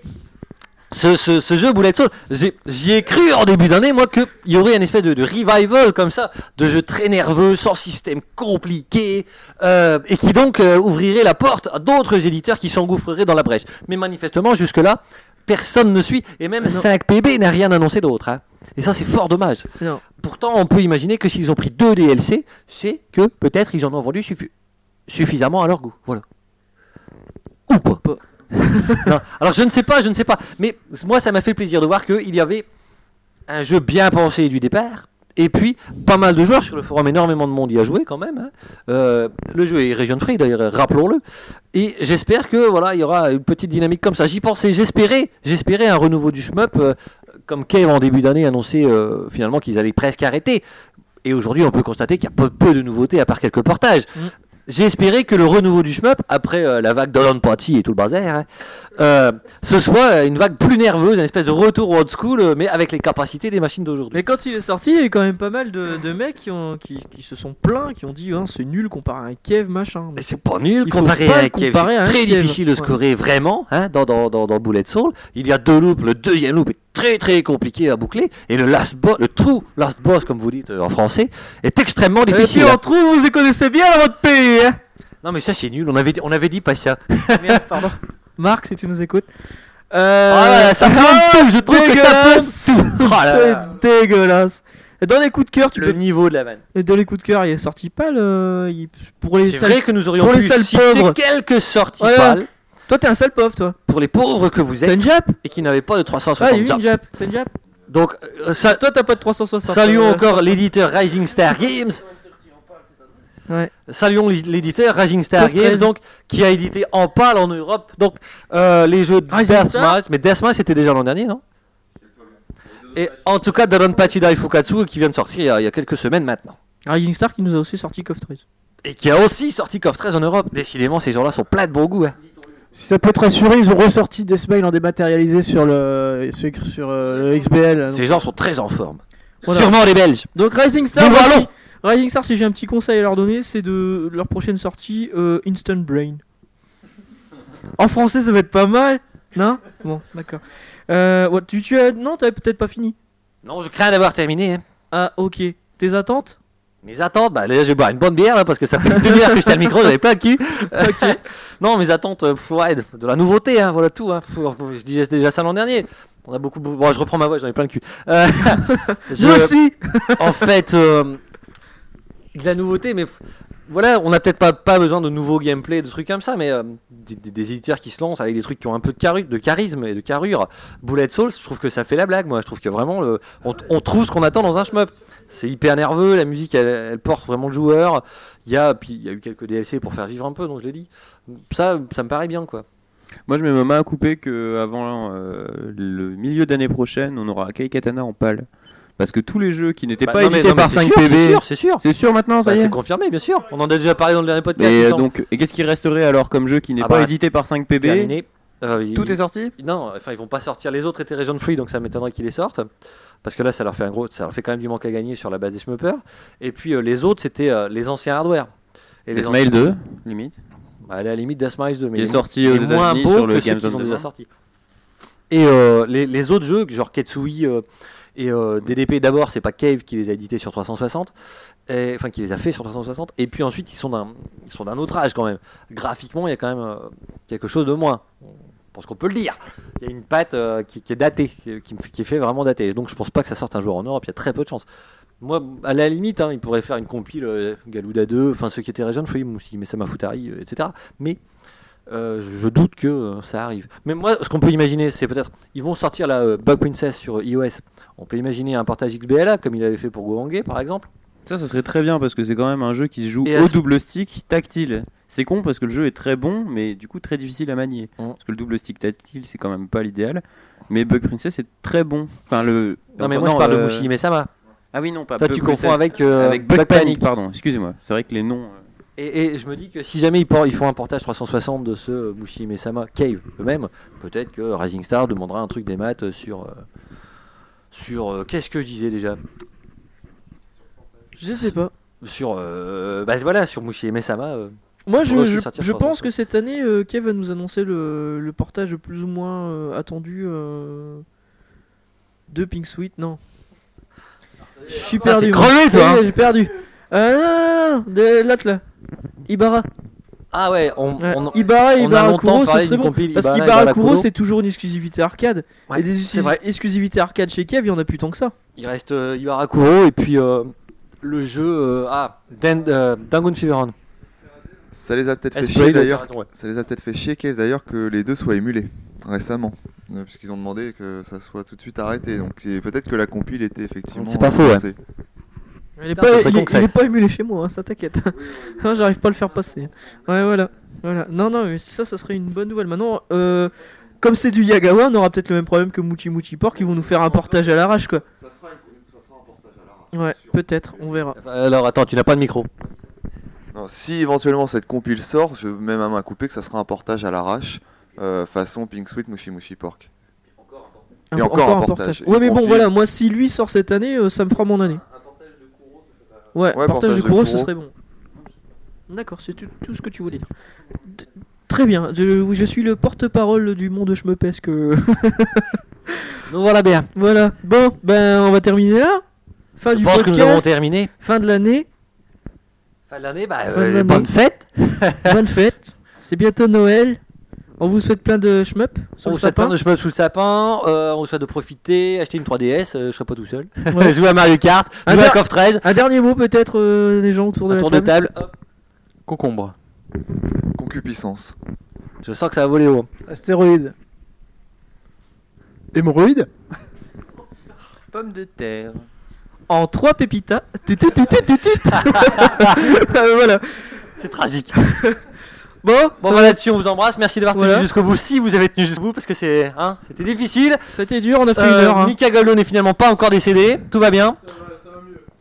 ce, ce, ce jeu Bullet Soul, j'y ai cru en début d'année, moi, qu'il y aurait une espèce de, de revival comme ça, de jeu très nerveux, sans système compliqué, euh, et qui donc euh, ouvrirait la porte à d'autres éditeurs qui s'engouffreraient dans la brèche. Mais manifestement, jusque-là, personne ne suit, et même Non. 5PB n'a rien annoncé d'autre. hein. Et ça, c'est fort dommage. Non. Pourtant, on peut imaginer que s'ils ont pris deux DLC, c'est que peut-être ils en ont vendu suffi- suffisamment à leur goût. Voilà. Ou pas. Alors je ne sais pas, je ne sais pas. Mais moi, ça m'a fait plaisir de voir qu'il y avait un jeu bien pensé du départ. Et puis, pas mal de joueurs sur le forum, énormément de monde y a joué quand même. hein. Euh, le jeu est region free d'ailleurs, rappelons-le. Et j'espère que voilà, il y aura une petite dynamique comme ça. J'y pensais, j'espérais, j'espérais un renouveau du shmup, euh, comme Cave en début d'année annonçait euh, finalement qu'ils allaient presque arrêter. Et aujourd'hui, on peut constater qu'il y a peu, peu de nouveautés à part quelques portages. Mm. J'ai espéré que le renouveau du shmup, après euh, la vague Dolan Party et tout le bazar, hein, euh, ce soit une vague plus nerveuse, une espèce de retour old school, euh, mais avec les capacités des machines d'aujourd'hui. Mais quand il est sorti, il y a eu quand même pas mal de, de mecs qui, ont, qui, qui se sont plaints, qui ont dit hein, c'est nul comparé à un Kev machin. Mais c'est pas nul comparé pas à un le Kiev. comparer C'est un très difficile de Ouais. scorer vraiment hein, dans, dans, dans, dans Bullet Soul. Il y a deux loops. Le deuxième loop est très très compliqué à boucler. Et le last boss, le true last boss, comme vous dites euh, en français, est extrêmement Et puis difficile. on trouve, vous y connaissez bien dans votre pays. Hein Non mais ça c'est nul. On avait, dit- on avait dit pas ça. Merde, pardon. Marc, si tu nous écoutes. Euh... Ah, ça plombe tout. Je trouve que ça tout. Oh. C'est dégueulasse. Et dans les coups de cœur, tu Le peux. niveau de la vanne. et Dans les coups de cœur, il est sorti pas le. il- Pour les C'est sales- vrai que nous aurions pour les pu sales citer pauvres. quelques sorties Voilà. pâles Toi, t'es un sale pauvre, toi. pour les pauvres que vous êtes une Jap et qui n'avaient pas de Ah, il y 360 a eu une. Jap. T'as une Jap Donc euh, ça, Toi, t'as pas de 360. Saluons euh, encore l'éditeur Rising Star Games. Ouais. Saluons l'é- l'éditeur Rising Star Games 13. donc qui a édité en pâle en Europe donc euh, les jeux de Deathmatch mais Deathmatch c'était déjà l'an dernier non? Et en tout cas Daronpachi Daifukatsu qui vient de sortir il y a, il y a quelques semaines maintenant Rising Star qui nous a aussi sorti KOF 13. et qui a aussi sorti KOF 13 en Europe décidément ces gens-là sont pleins de bon goût hein. Si ça peut te rassurer, ils ont ressorti Deathmail en dématérialisé sur le sur, sur, euh, le XBL. ces gens sont très en forme Voilà. sûrement les Belges Donc Rising Star, allons. si- Rising Star, si j'ai un petit conseil à leur donner, c'est de leur prochaine sortie euh, Instant Brain. En français, ça va être pas mal, non? Bon, d'accord. Euh, ouais, tu, tu as non, t'avais peut-être pas fini. non je crains d'avoir terminé hein. Ah, ok. Tes attentes? Mes attentes, bah là je vais boire une bonne bière là, parce que ça fait une demi-heure que je tiens le micro, j'avais pas le cul. non, mes attentes, euh, pff, ouais, de, de la nouveauté, hein, voilà tout. Hein. Pff, Je disais déjà ça l'an dernier. On a beaucoup, Bon, je reprends ma voix, j'en ai plein le cul. Euh, Je aussi en fait, euh, de la nouveauté, mais voilà, on n'a peut-être pas, besoin de nouveaux gameplay, de trucs comme ça, mais euh, des, éditeurs qui se lancent avec des trucs qui ont un peu de, de charisme et de carrure. Bullet Souls, je trouve que ça fait la blague, moi. Je trouve que vraiment, le- on, on trouve ce qu'on attend dans un shmup. C'est hyper nerveux, la musique, elle, porte vraiment le joueur. Il y a, puis il y a eu quelques DLC pour faire vivre un peu, donc je l'ai dit. Ça, ça me paraît bien, quoi. Moi, je mets ma main à couper que avant euh, le milieu d'année prochaine, on aura Kai Katana en pâle. Parce que tous les jeux qui n'étaient Bah, pas non, mais- édités non, par c'est 5 sûr, C'est PB, sûr, c'est sûr. c'est sûr maintenant, ça Bah, y c'est est. confirmé, bien sûr. On en a déjà parlé dans le dernier podcast. Et euh, donc, et qu'est-ce qui resterait alors comme jeu qui n'est Ah pas bah, édité par 5 PB terminé. Euh, Tout est sorti? Non, enfin ils vont pas sortir. Les autres étaient region free, donc ça m'étonnerait qu'ils les sortent. Parce que là, ça leur fait un gros, ça leur fait quand même du manque à gagner sur la base des schmuppers. Et puis euh, les autres, c'était euh, les anciens hardware. Et Les Smile 2, limite. Bah, à la limite d'Asmiles 2, mais Qui est sorti aux moins beaux sur le que ceux Games qui on sont déjà sortis. Et les, les autres jeux, genre Ketsui et euh, DDP, d'abord, c'est pas Cave qui les a édités sur 360, et- enfin qui les a fait sur 360, et puis ensuite ils sont d'un autre âge quand même. Graphiquement, il y a quand même euh, quelque chose de moins. Je pense qu'on peut le dire. Il y a une patte euh, qui, est datée, qui, est fait vraiment datée. Donc je pense pas que ça sorte un jour en Europe, il y a très peu de chance. Moi, à la limite, hein, ils pourraient faire une compile euh, Galuda 2, enfin ceux qui étaient Region Free, Moussi, Mesama Futari, euh, etc. Mais euh, je doute que euh, ça arrive. Mais moi, ce qu'on peut imaginer, c'est peut-être. Ils vont sortir la euh, Bug Princess sur iOS. On peut imaginer un portage XBLA, comme il avait fait pour Goangé, par exemple. Ça, ce serait très bien parce que c'est quand même un jeu qui se joue Et au double stick tactile. C'est con parce que le jeu est très bon, mais du coup très difficile à manier. Mm. Parce que le double stick tactile, c'est quand même pas l'idéal. Mais Bug Princess est très bon. Enfin, le. Non, mais moi, je parle de Mushi Mesama. Ah oui, non, pas Toi, Bug tu confonds avec, euh, avec Bug Bug Panic, Panic. pardon. Excusez-moi. C'est vrai que les noms. Et, et je me dis que si jamais ils, ils font un portage 360 de ce euh, Mushi Mesama Cave eux-mêmes, peut-être que Rising Star demandera un truc des maths sur. euh, sur. euh, Qu'est-ce que je disais déjà? Je sais pas. Sur. euh, bah voilà, sur Mushi Mesama. euh, Moi, je, je, sur pense que cette année, euh, Kev va nous annoncer le, le portage plus ou moins attendu de Pink Sweet. Non. Je suis Ah, perdu. crevé, toi, hein. J'ai perdu. Non, non, non, de l'autre là. Ibarra. Ah ouais, on, Ouais, on- Ibarra et on a Ibarra longtemps Kuro, ce parlé serait d'une bon. Parce Ibarra, qu'Ibarra Ibarra Kuro, c'est toujours une exclusivité arcade. Ouais, et des exclusivités arcade chez Kev, il y en a plus tant que ça. Il reste euh, Ibarra Kuro et puis euh, le jeu. euh, ah, Dan, euh, Dangun Feveron. Ça les a peut-être fait chier d'ailleurs. ouais. Ça les a peut-être fait chier, Kev, d'ailleurs, que les deux soient émulés récemment. Puisqu'ils ont demandé que ça soit tout de suite arrêté. Donc c'est- peut-être que la compile était effectivement. C'est pas faux, ouais. Il est, Putain, pas, il, est pas émulé chez moi, hein, ça t'inquiète. Non, J'arrive pas à le faire passer. Ouais, voilà. voilà. Non, non, mais ça, ça serait une bonne nouvelle. Maintenant, euh, comme c'est du Yagawa, on aura peut-être le même problème que Muchi Muchi Pork, ils vont nous faire un portage à l'arrache, quoi. Ça sera, un portage à l'arrache. Ouais, peut-être, on verra. Alors attends, tu n'as pas de micro. Non, si éventuellement cette compile sort, je mets ma main à couper que ça sera un portage à l'arrache, euh, façon Pink Sweet Mushi Mushi Pork. Et encore un portage. Ouais, Une mais bon, voilà, moi, si lui sort cette année, euh, ça me fera mon année. Ouais, Ouais, de de Kuro, ce serait bon. D'accord, c'est tout, tout ce que tu voulais dire. D- Très bien, je, suis le porte-parole du monde schmeupesque. Nous voilà bien. voilà, bon, ben on va terminer là. Fin Je du pense que nous avons podcast, terminé. fin de l'année, Fin de l'année, bah, euh, bonne fête. bonne fête. C'est bientôt Noël. On vous souhaite plein de shmup sur On le vous souhaite plein sapin. de chemins sous le sapin. euh, on vous souhaite de profiter, acheter une 3DS. euh, je serai pas tout seul. Ouais. jouer à Mario Kart, Un jouer à der- CoF 13. Un dernier mot peut-être euh, des gens autour de Un la tour de table. Hop. Concombre. Concupiscence. Je sens que ça va voler haut. Astéroïde. Hémorroïde Pomme de terre. En trois pépitas. Voilà. C'est tragique. Bon, Bon, bah là-dessus, on vous embrasse. Merci d'avoir tenu jusqu'au bout. Si vous avez tenu jusqu'au bout, parce que c'est, hein, c'était difficile. c'était dur, on a fait une Euh, heure. hein. Mika Gallo n'est finalement pas encore décédé. Tout va bien.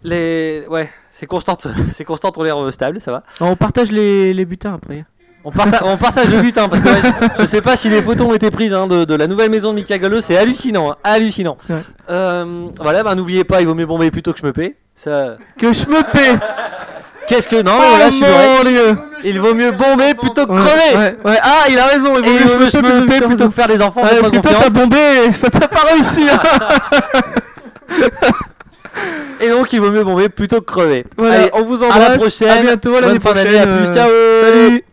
Les, ouais, c'est constante. C'est constante. On l'air stable, ça va. On partage les, les butins après. On, parta- on partage le but, hein, parce que ouais, je, je sais pas si les photos ont été prises hein, de, de la nouvelle maison de Mika Gallo, c'est hallucinant, hein, hallucinant. Ouais. Euh, voilà, bah, n'oubliez pas, il vaut mieux bomber plutôt que je me paie. Ça... Que je me paie Qu'est-ce que non, voilà, je suis vrai. Il vaut mieux bomber plutôt que crever. ouais, ouais. Ah, il a raison. Il vaut mieux me, me paie plutôt que faire des enfants. Ouais, parce que toi t'as bombé, ça t'a pas réussi. hein. Et donc, il vaut mieux bomber plutôt que crever. Voilà, Allez, on vous à embrasse. la prochaine. À bientôt, à l'année prochaine. à plus, ciao. Salut.